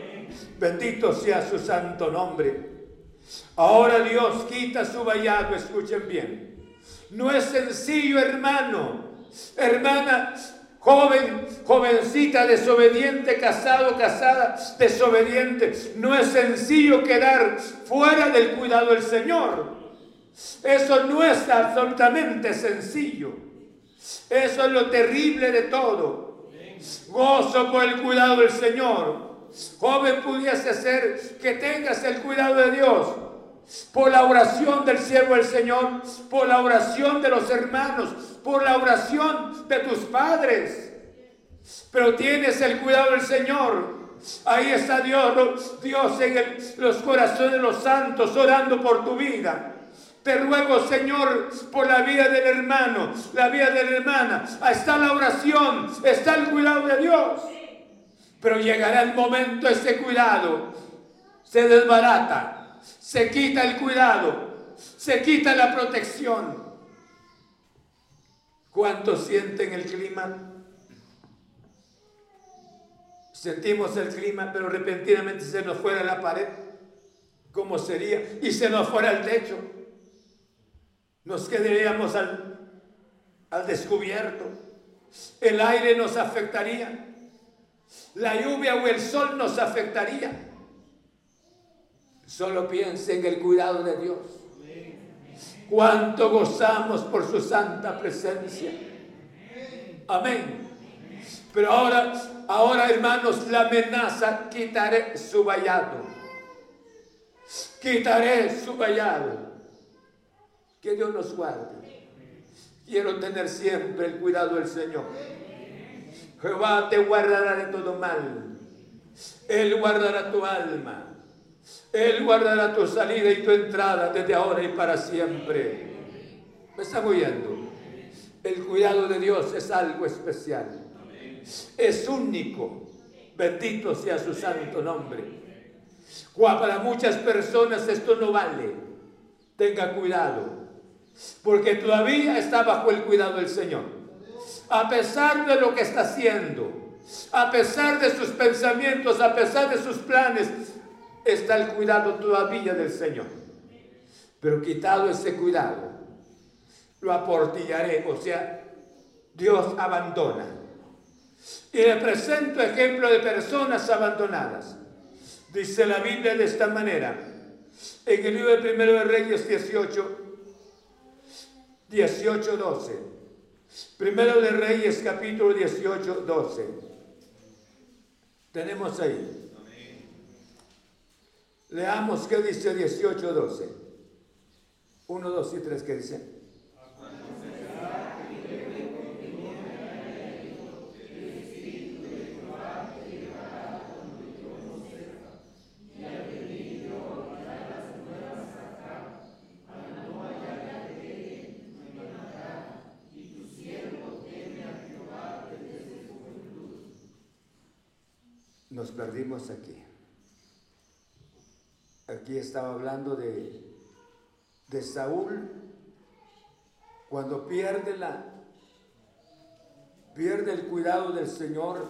Bendito sea su santo nombre. Ahora Dios quita su vallado, escuchen bien. No es sencillo, hermano, hermana, joven, jovencita, desobediente, casado, casada, desobediente. No es sencillo quedar fuera del cuidado del Señor. Eso no es absolutamente sencillo. Eso es lo terrible de todo. Gozo por el cuidado del Señor. Joven pudiese ser que tengas el cuidado de Dios por la oración del siervo del Señor, por la oración de los hermanos, por la oración de tus padres. Pero tienes el cuidado del Señor. Ahí está Dios, Dios en los corazones de los santos orando por tu vida. Te ruego, Señor, por la vida del hermano, la vida de la hermana. Ahí está la oración, está el cuidado de Dios. Pero llegará el momento, ese cuidado se desbarata, se quita el cuidado, se quita la protección. ¿Cuántos sienten el clima? Sentimos el clima, pero repentinamente se nos fuera la pared. ¿Cómo sería? Y se nos fuera el techo. Nos quedaríamos al, al descubierto. El aire nos afectaría la lluvia o el sol nos afectaría. Solo piense en el cuidado de Dios. Cuánto gozamos por su santa presencia. Amén. Pero ahora, ahora hermanos, la amenaza, quitaré su vallado. Quitaré su vallado. Que Dios nos guarde. Quiero tener siempre el cuidado del Señor. Jehová te guardará de todo mal. Él guardará tu alma. Él guardará tu salida y tu entrada desde ahora y para siempre. ¿Me está oyendo? El cuidado de Dios es algo especial. Es único. Bendito sea su santo nombre. Para muchas personas esto no vale. Tenga cuidado. Porque todavía está bajo el cuidado del Señor a pesar de lo que está haciendo, a pesar de sus pensamientos, a pesar de sus planes, está el cuidado todavía del Señor. Pero quitado ese cuidado, lo aportillaré, o sea, Dios abandona. Y le presento ejemplo de personas abandonadas. Dice la Biblia de esta manera, en el libro Primero de Reyes 18, 18, 12. Primero de Reyes, capítulo 18, 12. Tenemos ahí. Leamos qué dice 18, 12. 1, 2 y 3, ¿qué dice? Perdimos aquí. Aquí estaba hablando de, de Saúl cuando pierde la, pierde el cuidado del Señor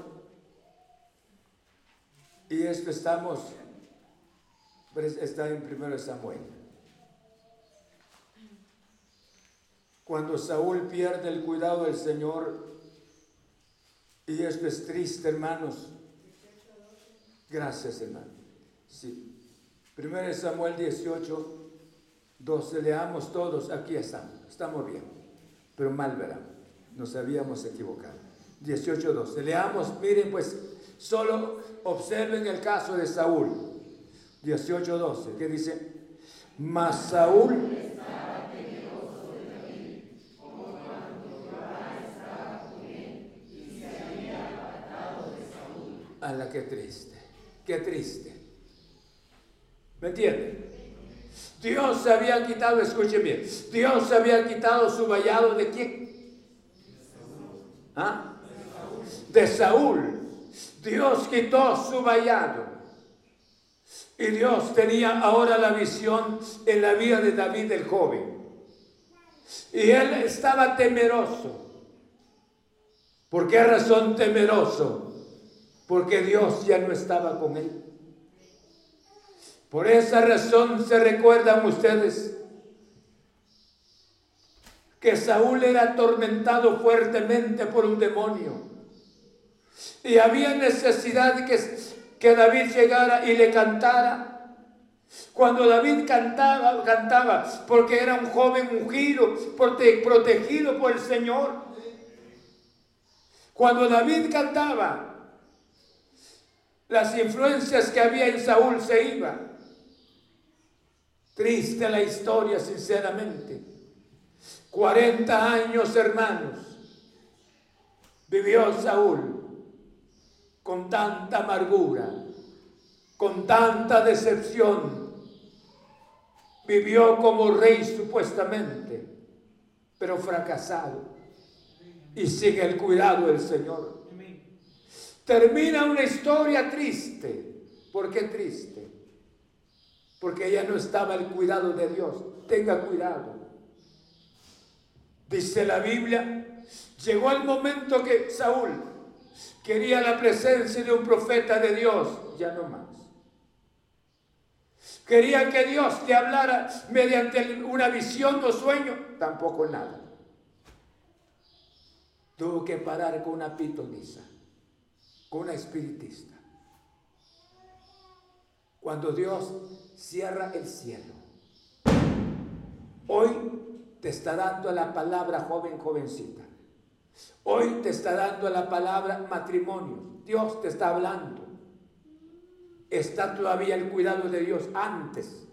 y esto estamos, está en 1 Samuel. Cuando Saúl pierde el cuidado del Señor, y esto es triste, hermanos. Gracias, hermano. Sí. 1 Samuel 18, 12, leamos todos, aquí estamos, estamos bien, pero mal verán, nos habíamos equivocado. 18, 12, leamos, miren pues, solo observen el caso de Saúl. 18, 12, que dice, mas Saúl a la que triste, qué triste. ¿Me entienden? Dios se había quitado, escuchen bien, Dios había quitado su vallado de quién? ¿Ah? De Saúl. Dios quitó su vallado. Y Dios tenía ahora la visión en la vida de David el joven. Y él estaba temeroso. ¿Por qué razón temeroso? Porque Dios ya no estaba con él. Por esa razón se recuerdan ustedes que Saúl era atormentado fuertemente por un demonio. Y había necesidad que, que David llegara y le cantara. Cuando David cantaba, cantaba porque era un joven ungido, protegido por el Señor. Cuando David cantaba, las influencias que había en Saúl se iban. Triste la historia, sinceramente. 40 años, hermanos, vivió Saúl con tanta amargura, con tanta decepción. Vivió como rey supuestamente, pero fracasado. Y sigue el cuidado del Señor. Termina una historia triste. ¿Por qué triste? porque ella no estaba al cuidado de Dios. Tenga cuidado. Dice la Biblia, llegó el momento que Saúl quería la presencia de un profeta de Dios, ya no más. Quería que Dios te hablara mediante una visión o sueño, tampoco nada. Tuvo que parar con una pitonisa, una espiritista. Cuando Dios cierra el cielo. Hoy te está dando la palabra joven, jovencita. Hoy te está dando la palabra matrimonio. Dios te está hablando. Está todavía el cuidado de Dios antes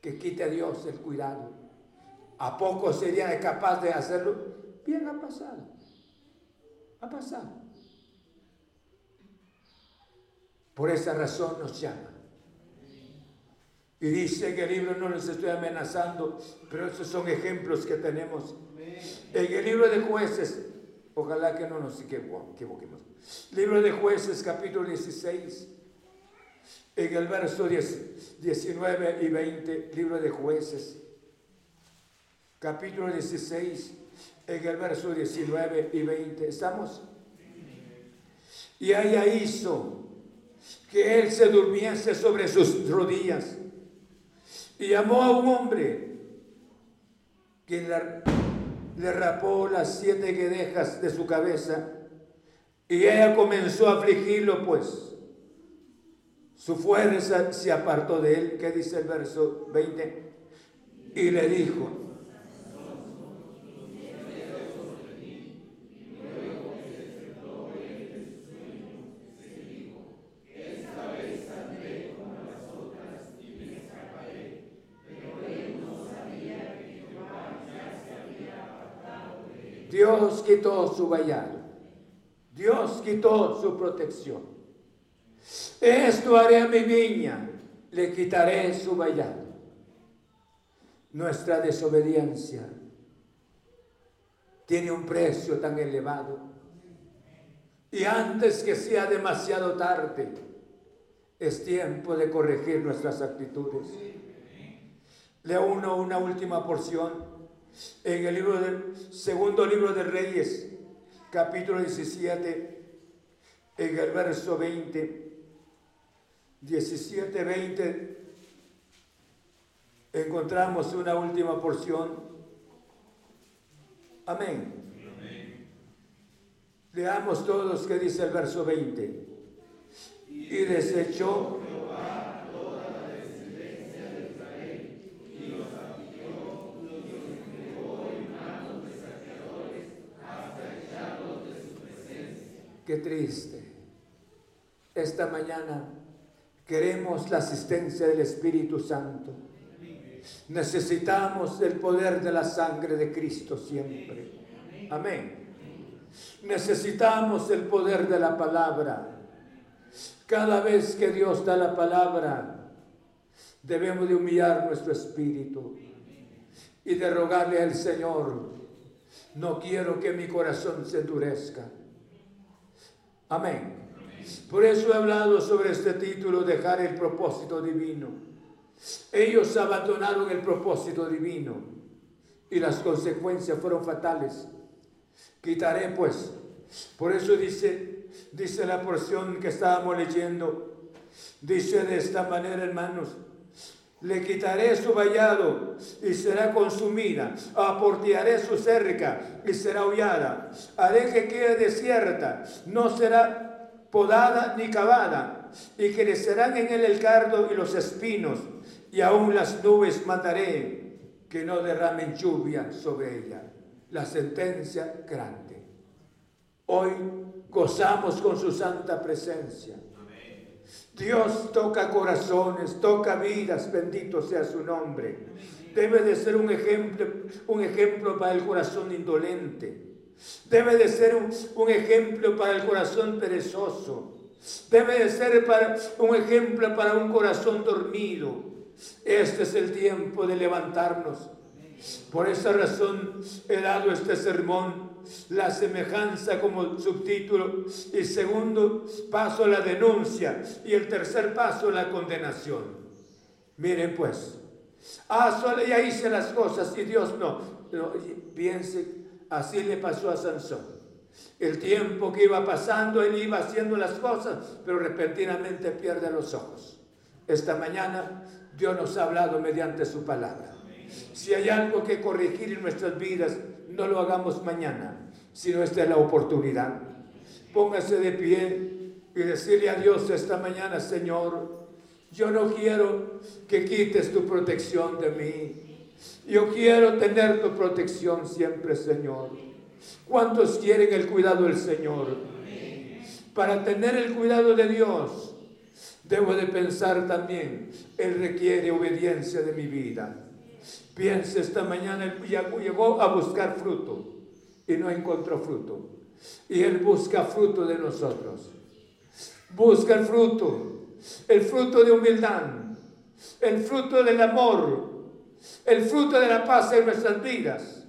que quite Dios el cuidado. ¿A poco sería capaz de hacerlo? Bien ha pasado. Ha pasado. Por esa razón nos llama. Y dice que el libro, no les estoy amenazando, pero esos son ejemplos que tenemos. En el libro de jueces, ojalá que no nos equivoquemos. Libro de jueces, capítulo 16, en el verso 19 y 20, libro de jueces, capítulo 16, en el verso 19 y 20. ¿Estamos? Y ella hizo que él se durmiese sobre sus rodillas. Y llamó a un hombre, quien le rapó las siete guedejas de su cabeza, y ella comenzó a afligirlo, pues. Su fuerza se apartó de él, que dice el verso 20, y le dijo, Dios quitó su vallado. Dios quitó su protección. Esto haré a mi niña, le quitaré su vallado. Nuestra desobediencia tiene un precio tan elevado. Y antes que sea demasiado tarde, es tiempo de corregir nuestras actitudes. Leo uno una última porción en el libro del segundo libro de Reyes, capítulo 17, en el verso 20, 17, 20, encontramos una última porción. Amén. Leamos todos que dice el verso 20. Y desechó Qué triste. Esta mañana queremos la asistencia del Espíritu Santo. Necesitamos el poder de la sangre de Cristo siempre. Amén. Necesitamos el poder de la palabra. Cada vez que Dios da la palabra, debemos de humillar nuestro espíritu y de rogarle al Señor, no quiero que mi corazón se endurezca Amén. Por eso he hablado sobre este título, dejar el propósito divino. Ellos abandonaron el propósito divino y las consecuencias fueron fatales. Quitaré pues. Por eso dice, dice la porción que estábamos leyendo, dice de esta manera, hermanos, le quitaré su vallado y será consumida. Aportearé su cerca y será hollada. Haré que quede desierta. No será podada ni cavada. Y crecerán en él el cardo y los espinos. Y aún las nubes mataré que no derramen lluvia sobre ella. La sentencia grande. Hoy gozamos con su santa presencia Dios toca corazones, toca vidas, bendito sea su nombre. Debe de ser un ejemplo, un ejemplo para el corazón indolente. Debe de ser un, ejemplo para el corazón perezoso. Debe de ser para, un ejemplo para un corazón dormido. Este es el tiempo de levantarnos. Por esa razón he dado este sermón la semejanza como subtítulo y segundo paso la denuncia y el tercer paso la condenación. Miren pues, ah, solo ya hice las cosas y Dios no. no piense, así le pasó a Sansón. El tiempo que iba pasando, él iba haciendo las cosas, pero repentinamente pierde los ojos. Esta mañana Dios nos ha hablado mediante su palabra. Si hay algo que corregir en nuestras vidas, no lo hagamos mañana, sino esta es la oportunidad. Póngase de pie y decirle a Dios esta mañana, Señor, yo no quiero que quites tu protección de mí. Yo quiero tener tu protección siempre, Señor. ¿Cuántos quieren el cuidado del Señor? Para tener el cuidado de Dios, debo de pensar también, Él requiere obediencia de mi vida. Piense esta mañana, él llegó a buscar fruto y no encontró fruto. Y Él busca fruto de nosotros. Busca el fruto, el fruto de humildad, el fruto del amor, el fruto de la paz en nuestras vidas.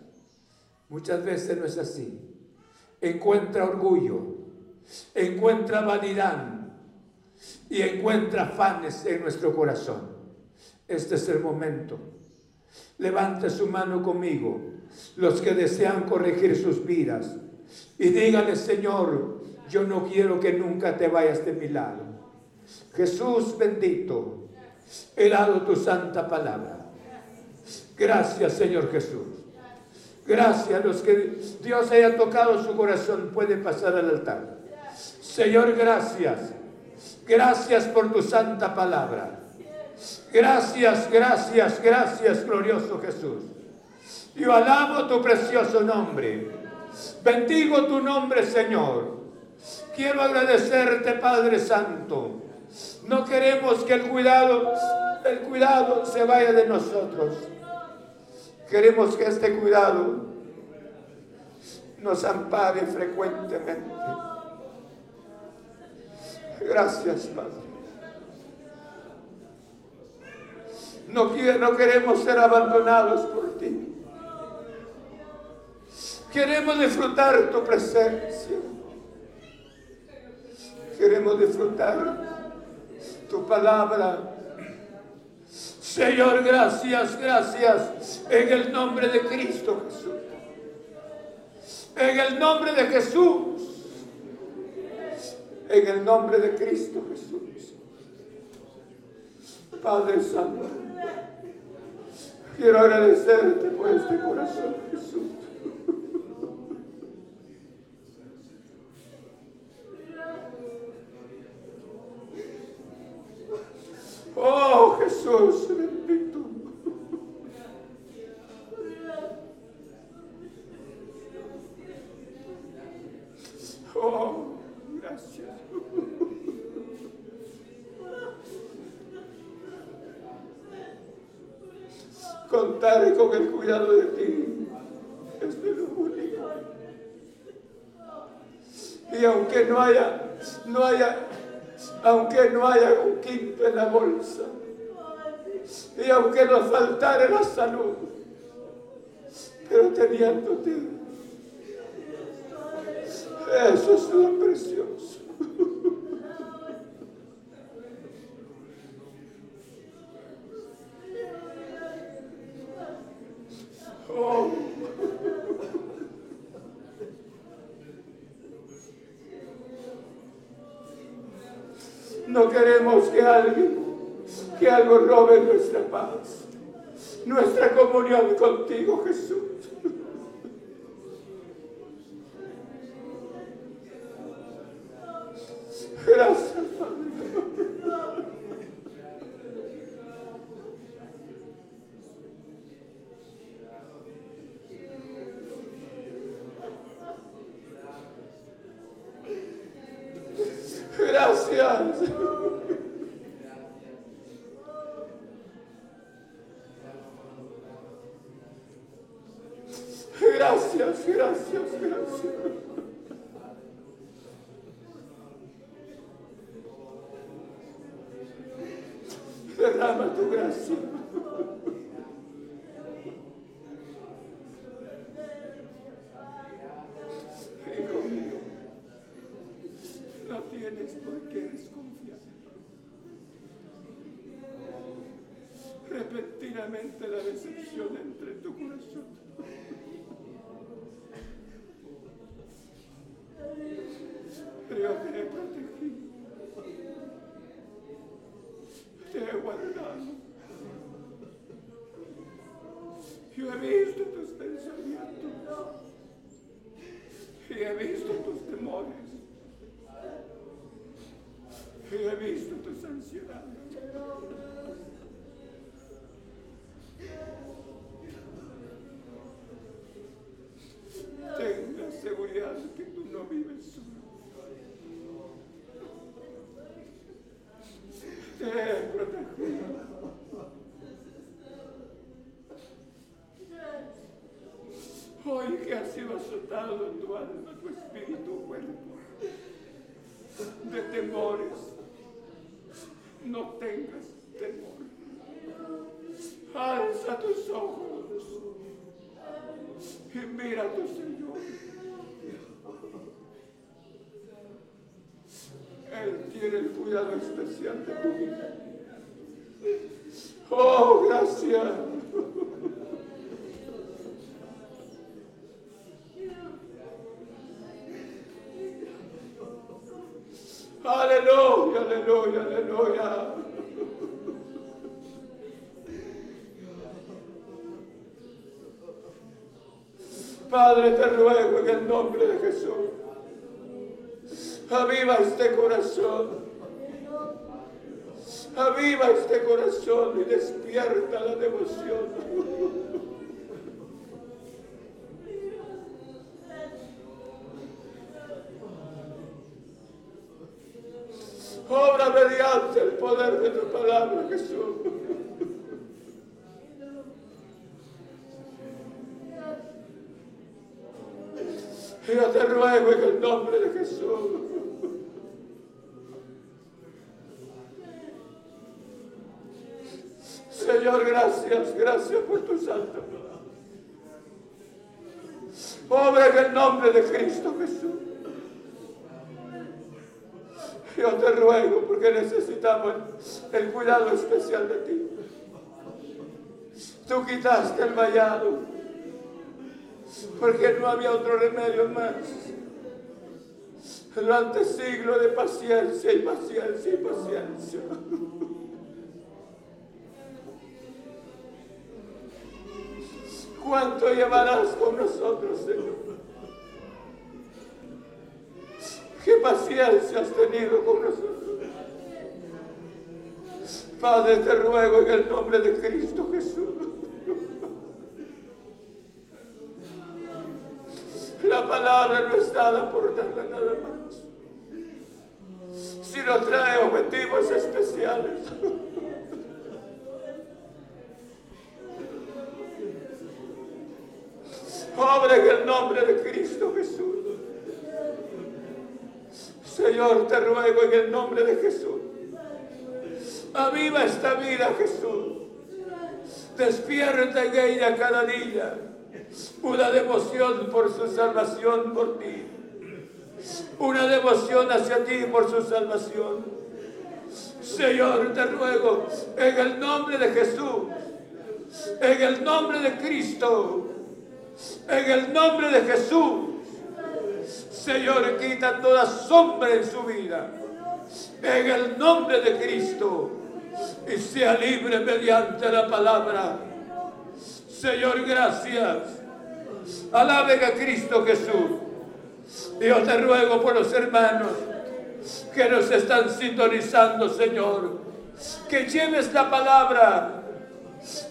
Muchas veces no es así. Encuentra orgullo, encuentra vanidad y encuentra afanes en nuestro corazón. Este es el momento Levante su mano conmigo, los que desean corregir sus vidas. Y díganle, Señor, yo no quiero que nunca te vayas de mi lado. Jesús bendito, he dado tu santa palabra. Gracias, Señor Jesús. Gracias los que Dios haya tocado su corazón. Puede pasar al altar. Señor, gracias. Gracias por tu santa palabra. Gracias, gracias, gracias, glorioso Jesús. Yo alabo tu precioso nombre. Bendigo tu nombre, Señor. Quiero agradecerte, Padre Santo. No queremos que el cuidado, el cuidado se vaya de nosotros. Queremos que este cuidado nos ampare frecuentemente. Gracias, Padre. No, queremos ser abandonados por ti. Queremos disfrutar tu presencia. Queremos disfrutar tu palabra. Señor, gracias, gracias en el nombre de Cristo Jesús. En el nombre de Jesús. En el nombre de Cristo Jesús. Padre Santo, quiero agradecerte por este corazón, Jesús. Oh Jesús, bendito. Oh, Contar con el cuidado de ti es lo único. Y aunque no haya, no haya aunque no haya un quinto en la bolsa, y aunque nos faltare la salud, pero teniéndote, eso es lo precioso. No queremos que alguien, que algo robe nuestra paz, nuestra comunión contigo, Jesús. Gracias, Padre. Gracias. Gracias, gracias, gracias. Tu gracia. Padre, te ruego en el nombre de Jesús. Aviva este corazón. Aviva este corazón y despierta la devoción. En el nombre de Cristo Jesús. Yo te ruego porque necesitamos el cuidado especial de ti. Tú quitaste el vallado porque no había otro remedio más. Durante siglos de paciencia y paciencia y paciencia. ¿Cuánto llevarás con nosotros, Señor? ¿Qué paciencia has tenido con nosotros? Padre, te ruego en el nombre de Cristo Jesús. La palabra no es dada por darla nada más, sino trae objetivos especiales. Obra en el nombre de Cristo Jesús. Señor, te ruego en el nombre de Jesús. Aviva esta vida, Jesús. Despierta en ella cada día una devoción por su salvación por ti. Una devoción hacia ti por su salvación. Señor, te ruego en el nombre de Jesús, en el nombre de Cristo, en el nombre de Jesús. Señor, quita toda sombra en su vida. En el nombre de Cristo. Y sea libre mediante la palabra. Señor, gracias. Alaben a Cristo Jesús. Yo te ruego por los hermanos que nos están sintonizando, Señor. Que lleves la palabra.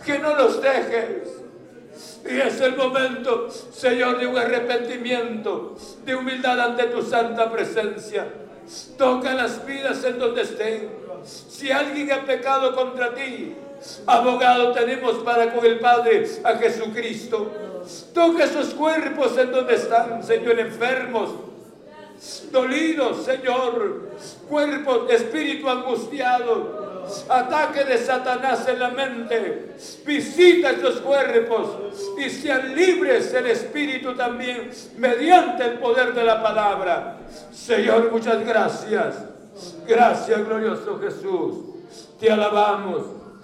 Que no los dejes y es el momento, Señor, de un arrepentimiento, de humildad ante tu santa presencia. Toca las vidas en donde estén. Si alguien ha pecado contra ti, abogado tenemos para con el Padre a Jesucristo. Toca esos cuerpos en donde están, Señor, enfermos, dolidos, Señor, cuerpos, espíritu angustiado ataque de Satanás en la mente. Visita estos cuerpos y sean libres el espíritu también mediante el poder de la palabra. Señor, muchas gracias. Gracias, glorioso Jesús. Te alabamos